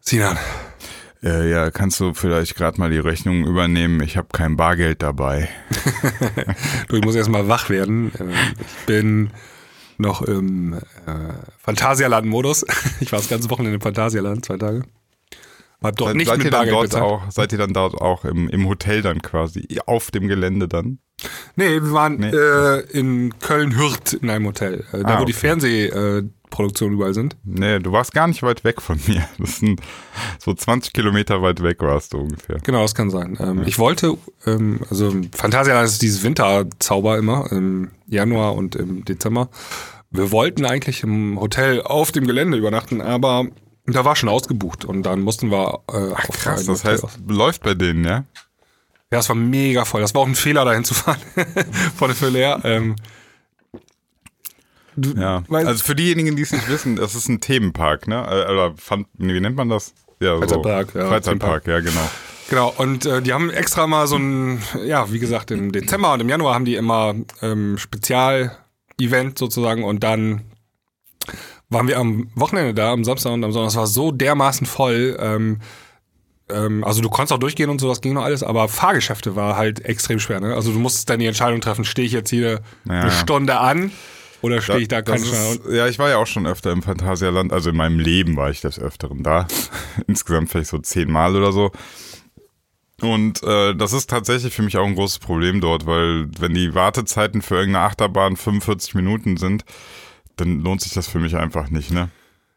Sinan. Äh, ja, kannst du vielleicht gerade mal die Rechnung übernehmen? Ich habe kein Bargeld dabei. du, ich muss erstmal wach werden. Ähm, ich bin noch im äh, Phantasialand-Modus. Ich war das ganze Wochenende im Phantasialand, zwei Tage. Hab dort nicht seid mit ihr dann dort auch, Seid ihr dann dort auch im, im Hotel dann quasi, auf dem Gelände dann? Nee, wir waren nee. Äh, in Köln-Hürth in einem Hotel. Äh, da, ah, wo okay. die Fernsehproduktionen überall sind. Nee, du warst gar nicht weit weg von mir. Das sind so 20 Kilometer weit weg warst du ungefähr. Genau, das kann sein. Ähm, ja. Ich wollte, ähm, also Phantasialand ist dieses Winterzauber immer, im Januar und im Dezember. Wir wollten eigentlich im Hotel auf dem Gelände übernachten, aber da war schon ausgebucht und dann mussten wir äh, Ach, krass, das heißt, läuft bei denen, ja? Ja, es war mega voll. Das war auch ein Fehler, dahin zu fahren. Von der Fülle her. Ähm, du, ja, also für diejenigen, die es nicht wissen, das ist ein Themenpark, ne? Äh, oder fand, wie nennt man das? Ja, Freizeitpark, so. ja. Freizeitpark, ja, genau. Genau, und äh, die haben extra mal so ein, ja, wie gesagt, im Dezember und im Januar haben die immer ähm, Spezial-Event sozusagen und dann waren wir am Wochenende da, am Samstag und am Sonntag. Es war so dermaßen voll. Ähm, ähm, also du konntest auch durchgehen und so, das ging noch alles, aber Fahrgeschäfte war halt extrem schwer. Ne? Also du musstest dann die Entscheidung treffen, stehe ich jetzt hier ja. eine Stunde an oder stehe ich da keine Stunde Ja, ich war ja auch schon öfter im Phantasialand, also in meinem Leben war ich des Öfteren da. Insgesamt vielleicht so zehnmal oder so. Und äh, das ist tatsächlich für mich auch ein großes Problem dort, weil wenn die Wartezeiten für irgendeine Achterbahn 45 Minuten sind, dann lohnt sich das für mich einfach nicht, ne?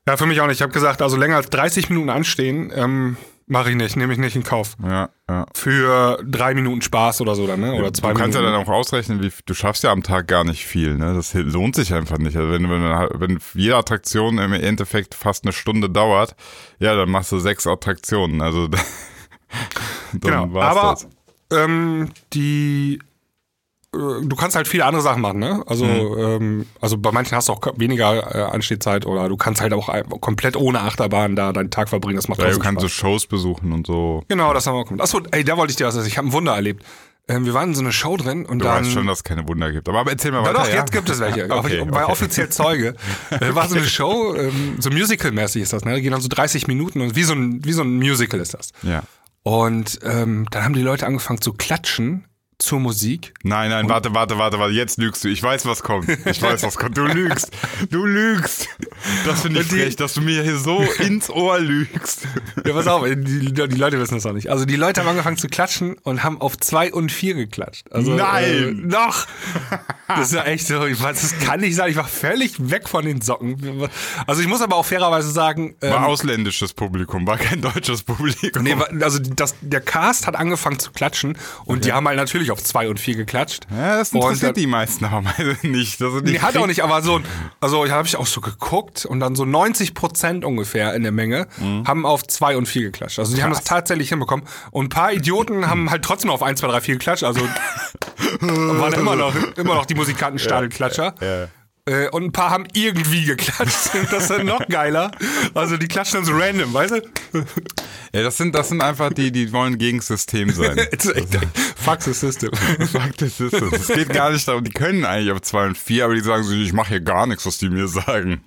Ja, für mich auch nicht. Ich habe gesagt, also länger als 30 Minuten anstehen, ähm, mache ich nicht, nehme ich nicht in Kauf. Ja, ja. Für drei Minuten Spaß oder so dann, ne? Oder zwei du kannst Minuten. ja dann auch ausrechnen, wie du schaffst ja am Tag gar nicht viel, ne? Das lohnt sich einfach nicht. Also wenn, wenn, wenn jede Attraktion im Endeffekt fast eine Stunde dauert, ja, dann machst du sechs Attraktionen. Also dann genau. war's Aber das. Ähm, die du kannst halt viele andere Sachen machen, ne? Also, mhm. ähm, also bei manchen hast du auch weniger äh, Anstehzeit oder du kannst halt auch komplett ohne Achterbahn da deinen Tag verbringen. Das macht ja, du kannst so Shows besuchen und so. Genau, das haben wir auch gemacht. Achso, ey, da wollte ich dir was sagen. Ich habe ein Wunder erlebt. Ähm, wir waren in so einer Show drin und du dann. Du weißt schon, dass es keine Wunder gibt. Aber erzähl mal weiter. Doch, ja? jetzt gibt es welche. okay, ich war okay. offiziell Zeuge. äh, war so eine Show, ähm, so Musical-mäßig ist das, ne? Die gehen dann so 30 Minuten und wie so ein, wie so ein Musical ist das. Ja. Und ähm, dann haben die Leute angefangen zu klatschen zur Musik. Nein, nein, warte, warte, warte, warte, jetzt lügst du. Ich weiß, was kommt. Ich weiß, was kommt. Du lügst. Du lügst. Das finde ich die, frech, dass du mir hier so ins Ohr lügst. Ja, pass auf, die, die, Leute wissen das auch nicht. Also die Leute haben angefangen zu klatschen und haben auf zwei und vier geklatscht. Also, nein! Äh, doch! Das ist ja echt so, ich weiß, das kann nicht sein. Ich war völlig weg von den Socken. Also ich muss aber auch fairerweise sagen. War ähm, ausländisches Publikum, war kein deutsches Publikum. Nee, also das, der Cast hat angefangen zu klatschen und okay. die haben halt natürlich natürlich auf 2 und 4 geklatscht. Ja, das interessiert und, die meisten aber nicht. Das nicht nee, hat auch nicht, aber so, also habe ich auch so geguckt und dann so 90 Prozent ungefähr in der Menge mhm. haben auf 2 und 4 geklatscht. Also die Krass. haben das tatsächlich hinbekommen. Und ein paar Idioten haben halt trotzdem auf 1, 2, 3, 4 geklatscht. Also waren immer noch, immer noch die Musikanten Stadelklatscher. Ja, ja. Äh, und ein paar haben irgendwie geklatscht. Das ist dann noch geiler. Also die klatschen dann so random, weißt du? Ja, das sind, das sind einfach die, die wollen gegen das System sein. Fuck the system. Fuck the system. Es geht gar nicht darum, die können eigentlich auf 2 und 4, aber die sagen so, ich mache hier gar nichts, was die mir sagen.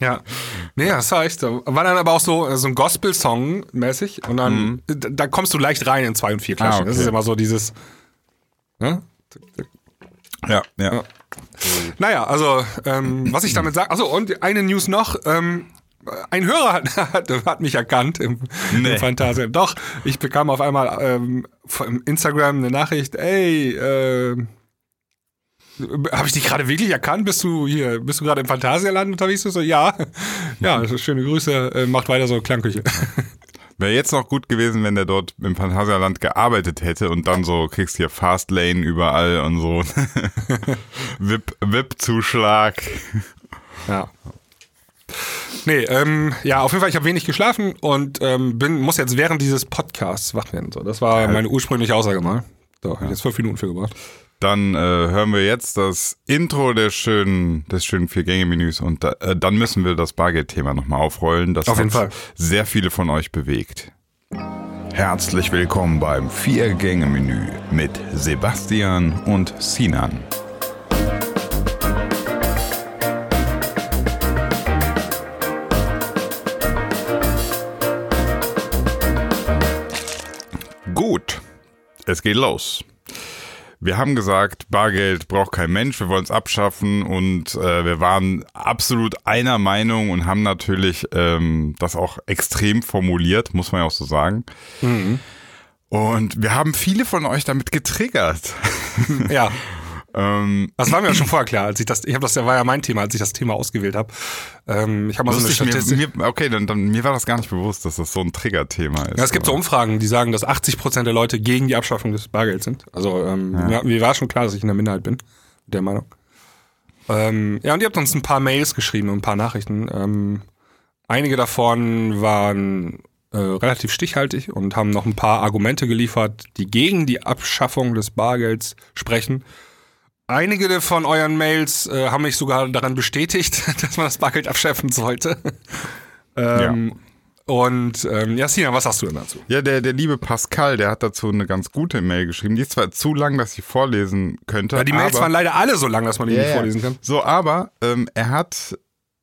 Ja. Nee, das so. War dann aber auch so, so ein Gospel-Song mäßig und dann, mhm. da, da, kommst du leicht rein in 2 und 4 Klatschen. Ah, okay. Das ist immer so dieses, ne? Ja, ja. ja. Naja, also, ähm, was ich damit sage, achso, und eine News noch, ähm, ein Hörer hat, hat, hat, mich erkannt im, nee. im Phantasialand. Doch, ich bekam auf einmal ähm, von Instagram eine Nachricht, ey, äh, habe ich dich gerade wirklich erkannt? Bist du hier, bist du gerade im Phantasialand unterwegs? So, ja. Ja, schöne Grüße, äh, macht weiter so Klangküche. Wäre jetzt noch gut gewesen, wenn der dort im Phantasialand gearbeitet hätte und dann so kriegst hier Fastlane überall und so. VIP-Zuschlag. ja. Nee, ähm, ja, auf jeden Fall, ich habe wenig geschlafen und ähm, bin, muss jetzt während dieses Podcasts wach werden. So, das war meine ursprüngliche Aussage mal. So, ja. jetzt fünf Minuten für gebracht. Dann äh, hören wir jetzt das Intro des schönen, des schönen Vier-Gänge-Menüs und da, äh, dann müssen wir das Bargeld-Thema nochmal aufrollen. Das Auf jeden Fall. sehr viele von euch bewegt. Herzlich willkommen beim Vier-Gänge-Menü mit Sebastian und Sinan. Gut, es geht los. Wir haben gesagt, Bargeld braucht kein Mensch, wir wollen es abschaffen und äh, wir waren absolut einer Meinung und haben natürlich ähm, das auch extrem formuliert, muss man ja auch so sagen. Mhm. Und wir haben viele von euch damit getriggert. Ja. Ähm, das war mir ja schon vorher klar, als ich das, ich habe das war ja mein Thema, als ich das Thema ausgewählt habe. Ähm, ich habe mal so eine Statistik. Mir, okay, dann, dann mir war das gar nicht bewusst, dass das so ein Triggerthema ist. Ja, es gibt so Umfragen, die sagen, dass 80 Prozent der Leute gegen die Abschaffung des Bargelds sind. Also ähm, ja. mir, war schon klar, dass ich in der Minderheit bin, der Meinung. Ähm, ja, und ihr habt uns ein paar Mails geschrieben und ein paar Nachrichten. Ähm, einige davon waren äh, relativ stichhaltig und haben noch ein paar Argumente geliefert, die gegen die Abschaffung des Bargelds sprechen. Einige von euren Mails äh, haben mich sogar daran bestätigt, dass man das Bargeld abschaffen sollte. ähm, ja. Und ähm, Jasina, was hast du denn dazu? Ja, der, der liebe Pascal, der hat dazu eine ganz gute Mail geschrieben. Die ist zwar zu lang, dass ich vorlesen könnte. Ja, die Mails aber, waren leider alle so lang, dass man die yeah, nicht vorlesen kann. So, aber ähm, er hat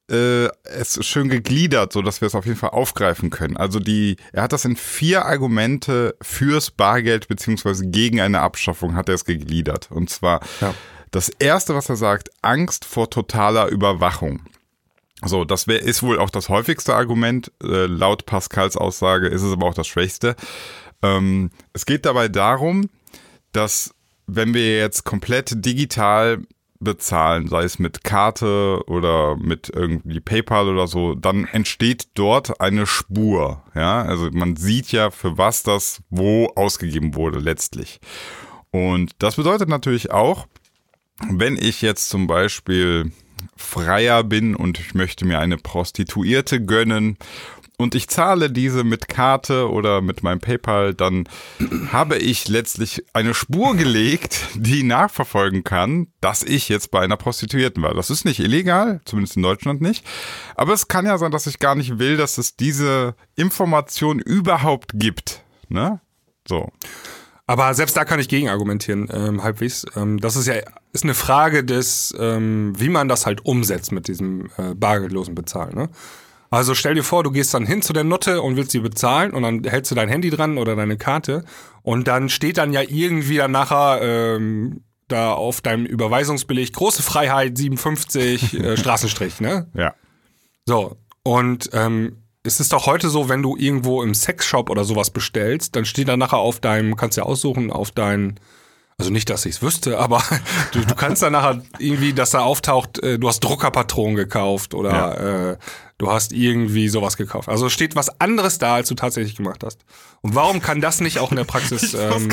äh, es schön gegliedert, so dass wir es auf jeden Fall aufgreifen können. Also die, er hat das in vier Argumente fürs Bargeld beziehungsweise gegen eine Abschaffung hat er es gegliedert. Und zwar ja. Das erste, was er sagt, Angst vor totaler Überwachung. So, das wär, ist wohl auch das häufigste Argument. Äh, laut Pascals Aussage ist es aber auch das schwächste. Ähm, es geht dabei darum, dass wenn wir jetzt komplett digital bezahlen, sei es mit Karte oder mit irgendwie PayPal oder so, dann entsteht dort eine Spur. Ja, also man sieht ja, für was das wo ausgegeben wurde letztlich. Und das bedeutet natürlich auch, wenn ich jetzt zum Beispiel Freier bin und ich möchte mir eine Prostituierte gönnen und ich zahle diese mit Karte oder mit meinem PayPal, dann habe ich letztlich eine Spur gelegt, die nachverfolgen kann, dass ich jetzt bei einer Prostituierten war. Das ist nicht illegal, zumindest in Deutschland nicht. Aber es kann ja sein, dass ich gar nicht will, dass es diese Information überhaupt gibt. Ne? So. Aber selbst da kann ich gegen argumentieren, ähm, halbwegs. Ähm, das ist ja ist eine Frage des, ähm, wie man das halt umsetzt mit diesem äh, bargeldlosen Bezahlen. Ne? Also stell dir vor, du gehst dann hin zu der Nutte und willst sie bezahlen und dann hältst du dein Handy dran oder deine Karte und dann steht dann ja irgendwie dann nachher ähm, da auf deinem Überweisungsbeleg große Freiheit 57 äh, Straßenstrich, ne? Ja. So und ähm, es ist doch heute so, wenn du irgendwo im Sexshop oder sowas bestellst, dann steht da nachher auf deinem, kannst ja aussuchen, auf dein, also nicht, dass ich es wüsste, aber du, du kannst dann nachher irgendwie, dass da auftaucht, äh, du hast Druckerpatronen gekauft oder ja. äh, du hast irgendwie sowas gekauft. Also steht was anderes da, als du tatsächlich gemacht hast. Und warum kann das nicht auch in der Praxis, ähm,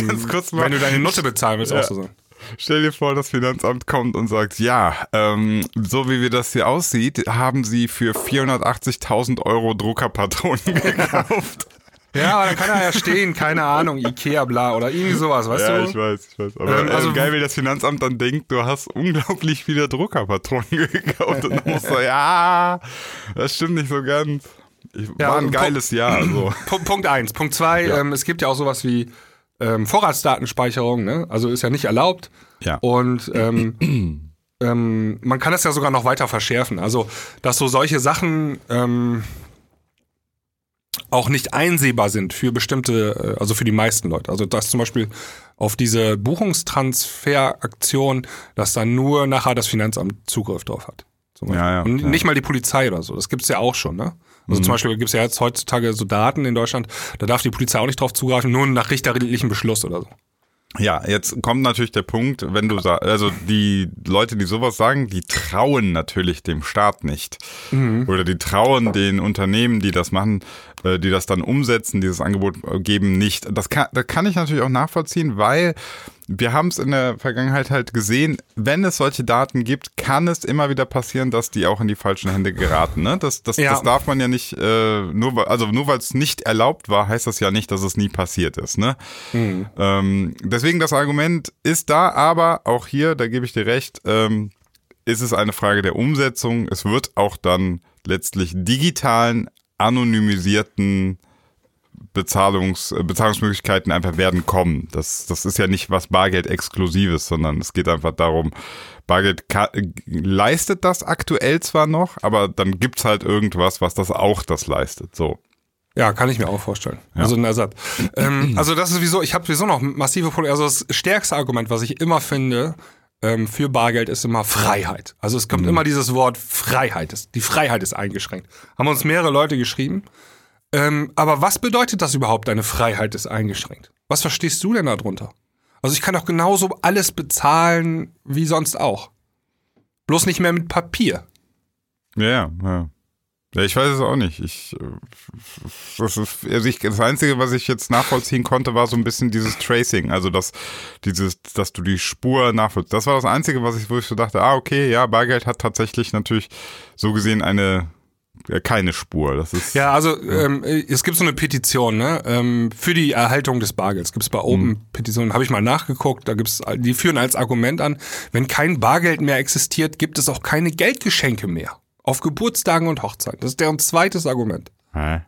wenn du deine Nutte bezahlen willst, ja. auch so sein? Stell dir vor, das Finanzamt kommt und sagt, ja, ähm, so wie wir das hier aussieht, haben sie für 480.000 Euro Druckerpatronen gekauft. Ja, aber dann kann er ja stehen, keine Ahnung, Ikea bla oder irgendwie sowas, weißt ja, du? Ja, ich weiß, ich weiß. Aber ähm, also, äh, geil, wie das Finanzamt dann denkt, du hast unglaublich viele Druckerpatronen gekauft und dann musst du, ja, das stimmt nicht so ganz. Ich, ja, war ein geiles Punkt, Jahr. So. Punkt eins. Punkt zwei, ja. ähm, es gibt ja auch sowas wie ähm, Vorratsdatenspeicherung, ne? also ist ja nicht erlaubt. Ja. Und ähm, ähm, man kann das ja sogar noch weiter verschärfen. Also, dass so solche Sachen ähm, auch nicht einsehbar sind für bestimmte, äh, also für die meisten Leute. Also, dass zum Beispiel auf diese Buchungstransferaktion, dass dann nur nachher das Finanzamt Zugriff drauf hat. Ja, ja, Und nicht mal die Polizei oder so. Das gibt's ja auch schon, ne? Also mhm. zum Beispiel gibt es ja jetzt heutzutage so Daten in Deutschland, da darf die Polizei auch nicht drauf zugreifen, nur nach richterlichen Beschluss oder so. Ja, jetzt kommt natürlich der Punkt, wenn du sagst, also die Leute, die sowas sagen, die trauen natürlich dem Staat nicht. Mhm. Oder die trauen den Unternehmen, die das machen, äh, die das dann umsetzen, dieses Angebot geben, nicht. Das kann, das kann ich natürlich auch nachvollziehen, weil wir haben es in der Vergangenheit halt gesehen, wenn es solche Daten gibt, kann es immer wieder passieren, dass die auch in die falschen Hände geraten. Ne? Das, das, ja. das darf man ja nicht, äh, nur, also nur weil es nicht erlaubt war, heißt das ja nicht, dass es nie passiert ist. Ne? Mhm. Ähm, deswegen das Argument ist da, aber auch hier, da gebe ich dir recht, ähm, ist es eine Frage der Umsetzung. Es wird auch dann letztlich digitalen, anonymisierten Bezahlungs, äh, Bezahlungsmöglichkeiten einfach werden kommen. Das, das ist ja nicht was Bargeld-Exklusives, sondern es geht einfach darum, Bargeld leistet das aktuell zwar noch, aber dann gibt's halt irgendwas, was das auch das leistet. So. Ja, kann ich mir auch vorstellen. Ja. Also ein Ersatz. ähm, also das ist sowieso, ich habe sowieso noch massive Probleme. Also das stärkste Argument, was ich immer finde ähm, für Bargeld, ist immer Freiheit. Also es kommt mhm. immer dieses Wort Freiheit. Die Freiheit ist eingeschränkt. Haben uns mehrere Leute geschrieben. Ähm, aber was bedeutet das überhaupt, deine Freiheit ist eingeschränkt? Was verstehst du denn darunter? Also ich kann doch genauso alles bezahlen wie sonst auch. Bloß nicht mehr mit Papier. Ja, ja. Ja, ich weiß es auch nicht. Ich, äh, das, ist, also ich, das Einzige, was ich jetzt nachvollziehen konnte, war so ein bisschen dieses Tracing. Also, dass, dieses, dass du die Spur nachvollziehst. Das war das Einzige, was ich, wo ich so dachte, ah, okay, ja, Bargeld hat tatsächlich natürlich so gesehen eine, keine Spur. Das ist, ja, also ja. Ähm, es gibt so eine Petition ne, ähm, für die Erhaltung des Bargelds. Gibt es bei Open mhm. Petitionen, habe ich mal nachgeguckt. Da gibt's, die führen als Argument an, wenn kein Bargeld mehr existiert, gibt es auch keine Geldgeschenke mehr. Auf Geburtstagen und Hochzeiten. Das ist deren zweites Argument. Hä?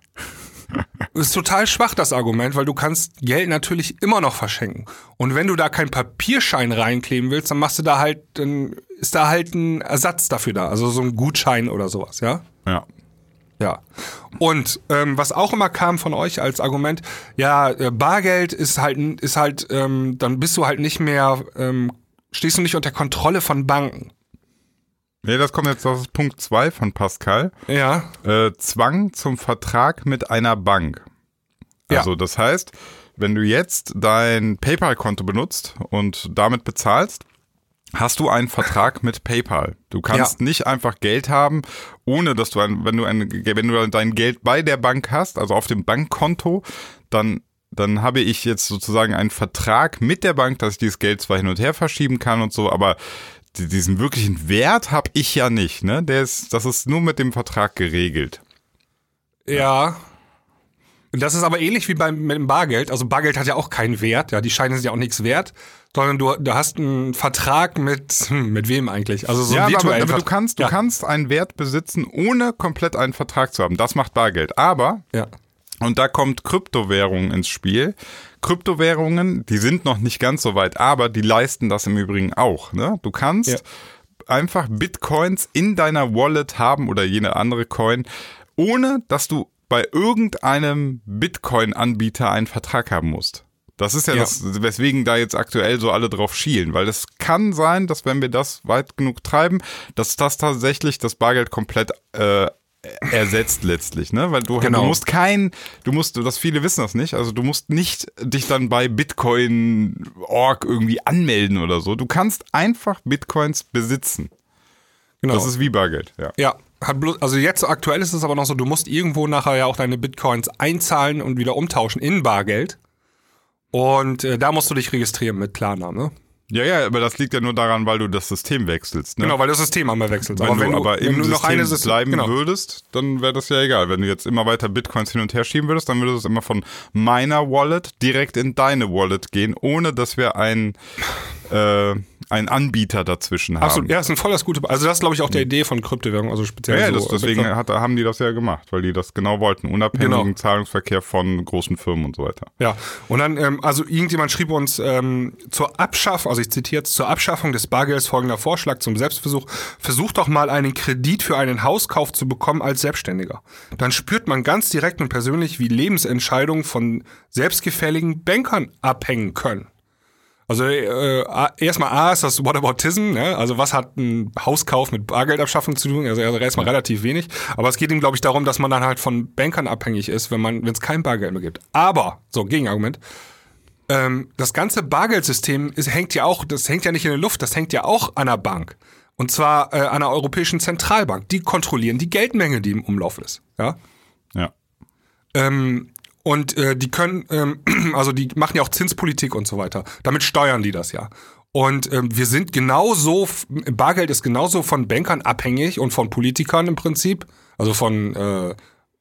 Das ist total schwach, das Argument, weil du kannst Geld natürlich immer noch verschenken. Und wenn du da keinen Papierschein reinkleben willst, dann machst du da halt, dann ist da halt ein Ersatz dafür da. Also so ein Gutschein oder sowas, ja? Ja. Ja. Und ähm, was auch immer kam von euch als Argument, ja, äh, Bargeld ist halt, ist halt, ähm, dann bist du halt nicht mehr, ähm, stehst du nicht unter Kontrolle von Banken. Nee, das kommt jetzt, das ist Punkt 2 von Pascal. Ja. Äh, Zwang zum Vertrag mit einer Bank. Also ja. das heißt, wenn du jetzt dein PayPal-Konto benutzt und damit bezahlst, hast du einen Vertrag mit PayPal. Du kannst ja. nicht einfach Geld haben, ohne dass du ein, wenn du ein, wenn du dein Geld bei der Bank hast, also auf dem Bankkonto, dann dann habe ich jetzt sozusagen einen Vertrag mit der Bank, dass ich dieses Geld zwar hin und her verschieben kann und so, aber diesen wirklichen Wert habe ich ja nicht, ne? Der ist, das ist nur mit dem Vertrag geregelt. Ja. Das ist aber ähnlich wie beim mit dem Bargeld. Also Bargeld hat ja auch keinen Wert, ja, die Scheine sind ja auch nichts wert, sondern du, du hast einen Vertrag mit hm, mit wem eigentlich? Also so ja, aber, aber du kannst du ja. kannst einen Wert besitzen, ohne komplett einen Vertrag zu haben. Das macht Bargeld. Aber ja. und da kommt Kryptowährung ins Spiel. Kryptowährungen, die sind noch nicht ganz so weit, aber die leisten das im Übrigen auch. Ne? Du kannst ja. einfach Bitcoins in deiner Wallet haben oder jene andere Coin, ohne dass du bei irgendeinem Bitcoin-Anbieter einen Vertrag haben musst. Das ist ja, ja, das, weswegen da jetzt aktuell so alle drauf schielen, weil es kann sein, dass wenn wir das weit genug treiben, dass das tatsächlich das Bargeld komplett äh, ersetzt letztlich, ne? Weil du, genau. du musst kein, du musst, das viele wissen das nicht, also du musst nicht dich dann bei Bitcoin.org irgendwie anmelden oder so. Du kannst einfach Bitcoins besitzen. Genau. Das ist wie Bargeld, ja. Ja, hat bloß, also jetzt aktuell ist es aber noch so, du musst irgendwo nachher ja auch deine Bitcoins einzahlen und wieder umtauschen in Bargeld. Und äh, da musst du dich registrieren mit Klarnamen, ne? Ja, ja, aber das liegt ja nur daran, weil du das System wechselst. Ne? Genau, weil das System einmal wechselt. Wenn aber wenn du, aber wenn du noch eine System bleiben genau. würdest, dann wäre das ja egal. Wenn du jetzt immer weiter Bitcoins hin und her schieben würdest, dann würde es immer von meiner Wallet direkt in deine Wallet gehen, ohne dass wir ein äh, einen Anbieter dazwischen haben. Absolut, ja, ist ein voll das gute. Also das ist, glaube ich, auch der Idee von Kryptowährung, also speziell. Ja, so das, deswegen hat, haben die das ja gemacht, weil die das genau wollten, unabhängigen genau. Zahlungsverkehr von großen Firmen und so weiter. Ja, und dann, ähm, also irgendjemand schrieb uns ähm, zur Abschaffung, also ich zitiere jetzt, zur Abschaffung des Bargelds folgender Vorschlag zum Selbstversuch. Versuch doch mal einen Kredit für einen Hauskauf zu bekommen als Selbstständiger. Dann spürt man ganz direkt und persönlich, wie Lebensentscheidungen von selbstgefälligen Bankern abhängen können. Also äh, erstmal A ist das Whataboutism, ne? also was hat ein Hauskauf mit Bargeldabschaffung zu tun? Also erstmal relativ wenig, aber es geht ihm, glaube ich, darum, dass man dann halt von Bankern abhängig ist, wenn man, wenn es kein Bargeld mehr gibt. Aber, so, Gegenargument, ähm, das ganze Bargeldsystem ist, hängt ja auch, das hängt ja nicht in der Luft, das hängt ja auch an der Bank. Und zwar äh, an der Europäischen Zentralbank. Die kontrollieren die Geldmenge, die im Umlauf ist. Ja. Ja. Ähm, und äh, die können, ähm, also die machen ja auch Zinspolitik und so weiter. Damit steuern die das ja. Und ähm, wir sind genauso, Bargeld ist genauso von Bankern abhängig und von Politikern im Prinzip, also von, äh,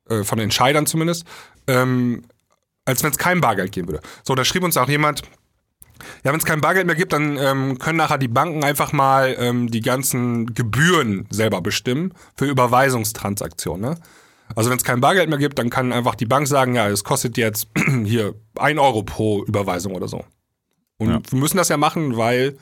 äh, von Entscheidern zumindest, ähm, als wenn es kein Bargeld geben würde. So, da schrieb uns auch jemand, ja, wenn es kein Bargeld mehr gibt, dann ähm, können nachher die Banken einfach mal ähm, die ganzen Gebühren selber bestimmen für Überweisungstransaktionen. Ne? Also wenn es kein Bargeld mehr gibt, dann kann einfach die Bank sagen, ja, es kostet jetzt hier ein Euro pro Überweisung oder so. Und ja. wir müssen das ja machen, weil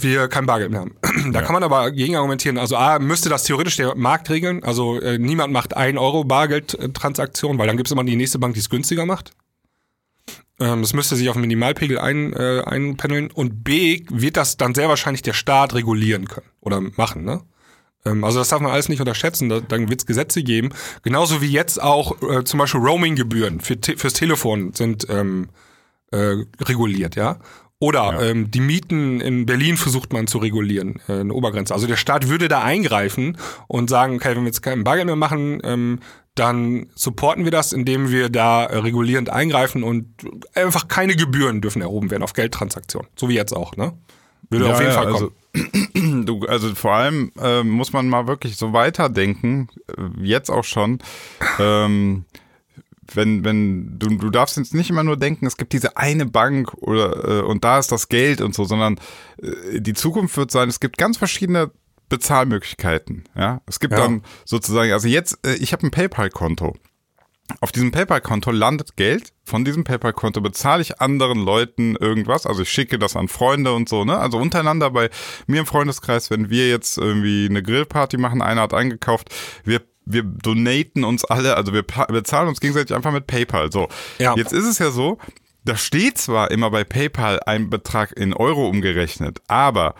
wir kein Bargeld mehr haben. Da ja. kann man aber gegen argumentieren. Also A, müsste das theoretisch der Markt regeln. Also äh, niemand macht ein Euro Bargeldtransaktion, weil dann gibt es immer die nächste Bank, die es günstiger macht. Ähm, das müsste sich auf Minimalpegel ein, äh, einpendeln. Und B, wird das dann sehr wahrscheinlich der Staat regulieren können oder machen, ne? Ähm, also das darf man alles nicht unterschätzen. Da, dann wird es Gesetze geben. Genauso wie jetzt auch äh, zum Beispiel Roaming-Gebühren für te fürs Telefon sind ähm, äh, reguliert, ja. Oder ja. ähm, die Mieten in Berlin versucht man zu regulieren, äh, eine Obergrenze. Also der Staat würde da eingreifen und sagen, okay, wenn wir jetzt keinen Bargeld mehr machen, ähm, dann supporten wir das, indem wir da äh, regulierend eingreifen und einfach keine Gebühren dürfen erhoben werden auf Geldtransaktionen. So wie jetzt auch, ne? Würde ja, auf jeden ja, Fall kommen. Also, du, also vor allem äh, muss man mal wirklich so weiterdenken, äh, jetzt auch schon. Ähm, wenn, wenn, du, du darfst jetzt nicht immer nur denken, es gibt diese eine Bank oder äh, und da ist das Geld und so, sondern äh, die Zukunft wird sein, es gibt ganz verschiedene Bezahlmöglichkeiten. Ja, es gibt ja. dann sozusagen, also jetzt, äh, ich habe ein PayPal-Konto. Auf diesem PayPal-Konto landet Geld. Von diesem PayPal-Konto bezahle ich anderen Leuten irgendwas. Also ich schicke das an Freunde und so, ne? Also untereinander bei mir im Freundeskreis, wenn wir jetzt irgendwie eine Grillparty machen, einer hat eingekauft, wir wir donaten uns alle, also wir bezahlen uns gegenseitig einfach mit PayPal. So, ja. jetzt ist es ja so, da steht zwar immer bei PayPal ein Betrag in Euro umgerechnet, aber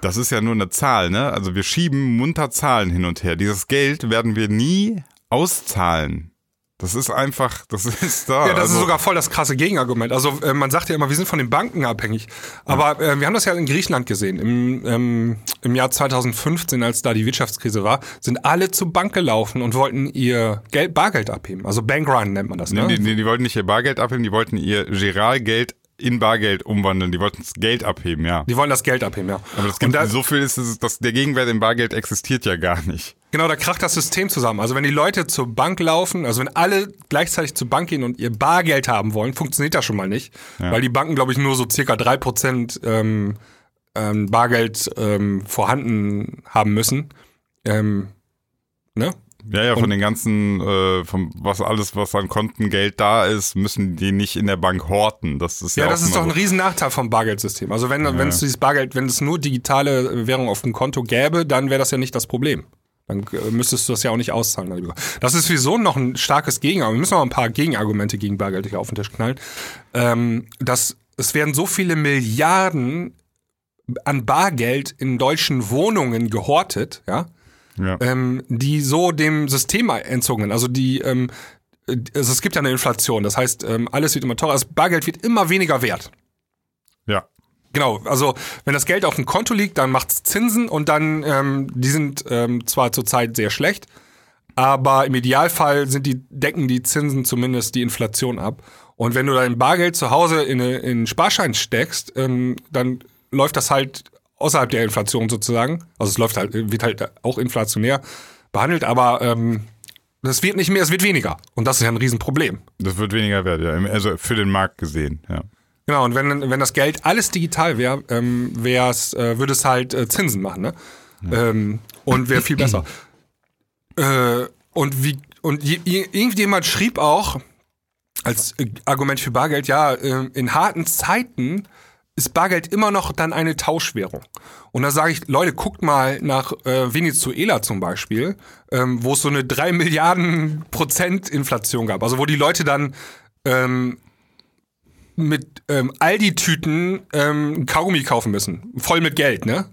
das ist ja nur eine Zahl, ne? Also wir schieben munter Zahlen hin und her. Dieses Geld werden wir nie auszahlen. Das ist einfach, das ist da. Ja, das also. ist sogar voll das krasse Gegenargument. Also äh, man sagt ja immer, wir sind von den Banken abhängig. Aber äh, wir haben das ja in Griechenland gesehen. Im, ähm, Im Jahr 2015, als da die Wirtschaftskrise war, sind alle zur Bank gelaufen und wollten ihr Geld, Bargeld abheben. Also Bankrun nennt man das. Ne? Nee, die, die wollten nicht ihr Bargeld abheben, die wollten ihr Giralgeld in Bargeld umwandeln. Die wollten das Geld abheben, ja. Die wollen das Geld abheben, ja. Aber das gibt, da, so viel ist es, dass der Gegenwert im Bargeld existiert ja gar nicht. Genau, da kracht das System zusammen. Also wenn die Leute zur Bank laufen, also wenn alle gleichzeitig zur Bank gehen und ihr Bargeld haben wollen, funktioniert das schon mal nicht. Ja. Weil die Banken, glaube ich, nur so circa drei Prozent ähm, ähm, Bargeld ähm, vorhanden haben müssen. Ähm, ne? Ja, ja, von und, den ganzen, äh, vom, was alles, was an Kontengeld da ist, müssen die nicht in der Bank horten. Das ist ja, ja das ist doch ein so. riesen Nachteil vom Bargeldsystem. Also wenn, ja. wenn es dieses Bargeld, wenn es nur digitale Währung auf dem Konto gäbe, dann wäre das ja nicht das Problem. Dann äh, müsstest du das ja auch nicht auszahlen darüber. Das ist sowieso noch ein starkes Gegenargument. Wir müssen noch ein paar Gegenargumente gegen Bargeld hier auf den Tisch knallen. Ähm, dass es werden so viele Milliarden an Bargeld in deutschen Wohnungen gehortet, ja, ja. ähm, die so dem System entzogen sind. Also die, ähm, also es gibt ja eine Inflation, das heißt, ähm, alles wird immer teurer, das Bargeld wird immer weniger wert. Ja. Genau, also wenn das Geld auf dem Konto liegt, dann macht es Zinsen und dann, ähm, die sind ähm, zwar zurzeit sehr schlecht, aber im Idealfall sind die, decken die Zinsen zumindest die Inflation ab. Und wenn du dein Bargeld zu Hause in, eine, in einen Sparschein steckst, ähm, dann läuft das halt außerhalb der Inflation sozusagen. Also es läuft halt, wird halt auch inflationär behandelt, aber ähm, das wird nicht mehr, es wird weniger. Und das ist ja ein Riesenproblem. Das wird weniger wert, ja. Also für den Markt gesehen, ja. Genau, und wenn, wenn das Geld alles digital wäre, ähm, wär's, äh, würde es halt äh, Zinsen machen, ne? Ja. Ähm, und wäre viel besser. äh, und wie, und je, irgendjemand schrieb auch als äh, Argument für Bargeld, ja, äh, in harten Zeiten ist Bargeld immer noch dann eine Tauschwährung. Und da sage ich, Leute, guckt mal nach äh, Venezuela zum Beispiel, ähm, wo es so eine drei Milliarden Prozent Inflation gab. Also wo die Leute dann ähm, mit ähm, Aldi-Tüten ähm, Kaugummi kaufen müssen. Voll mit Geld, ne?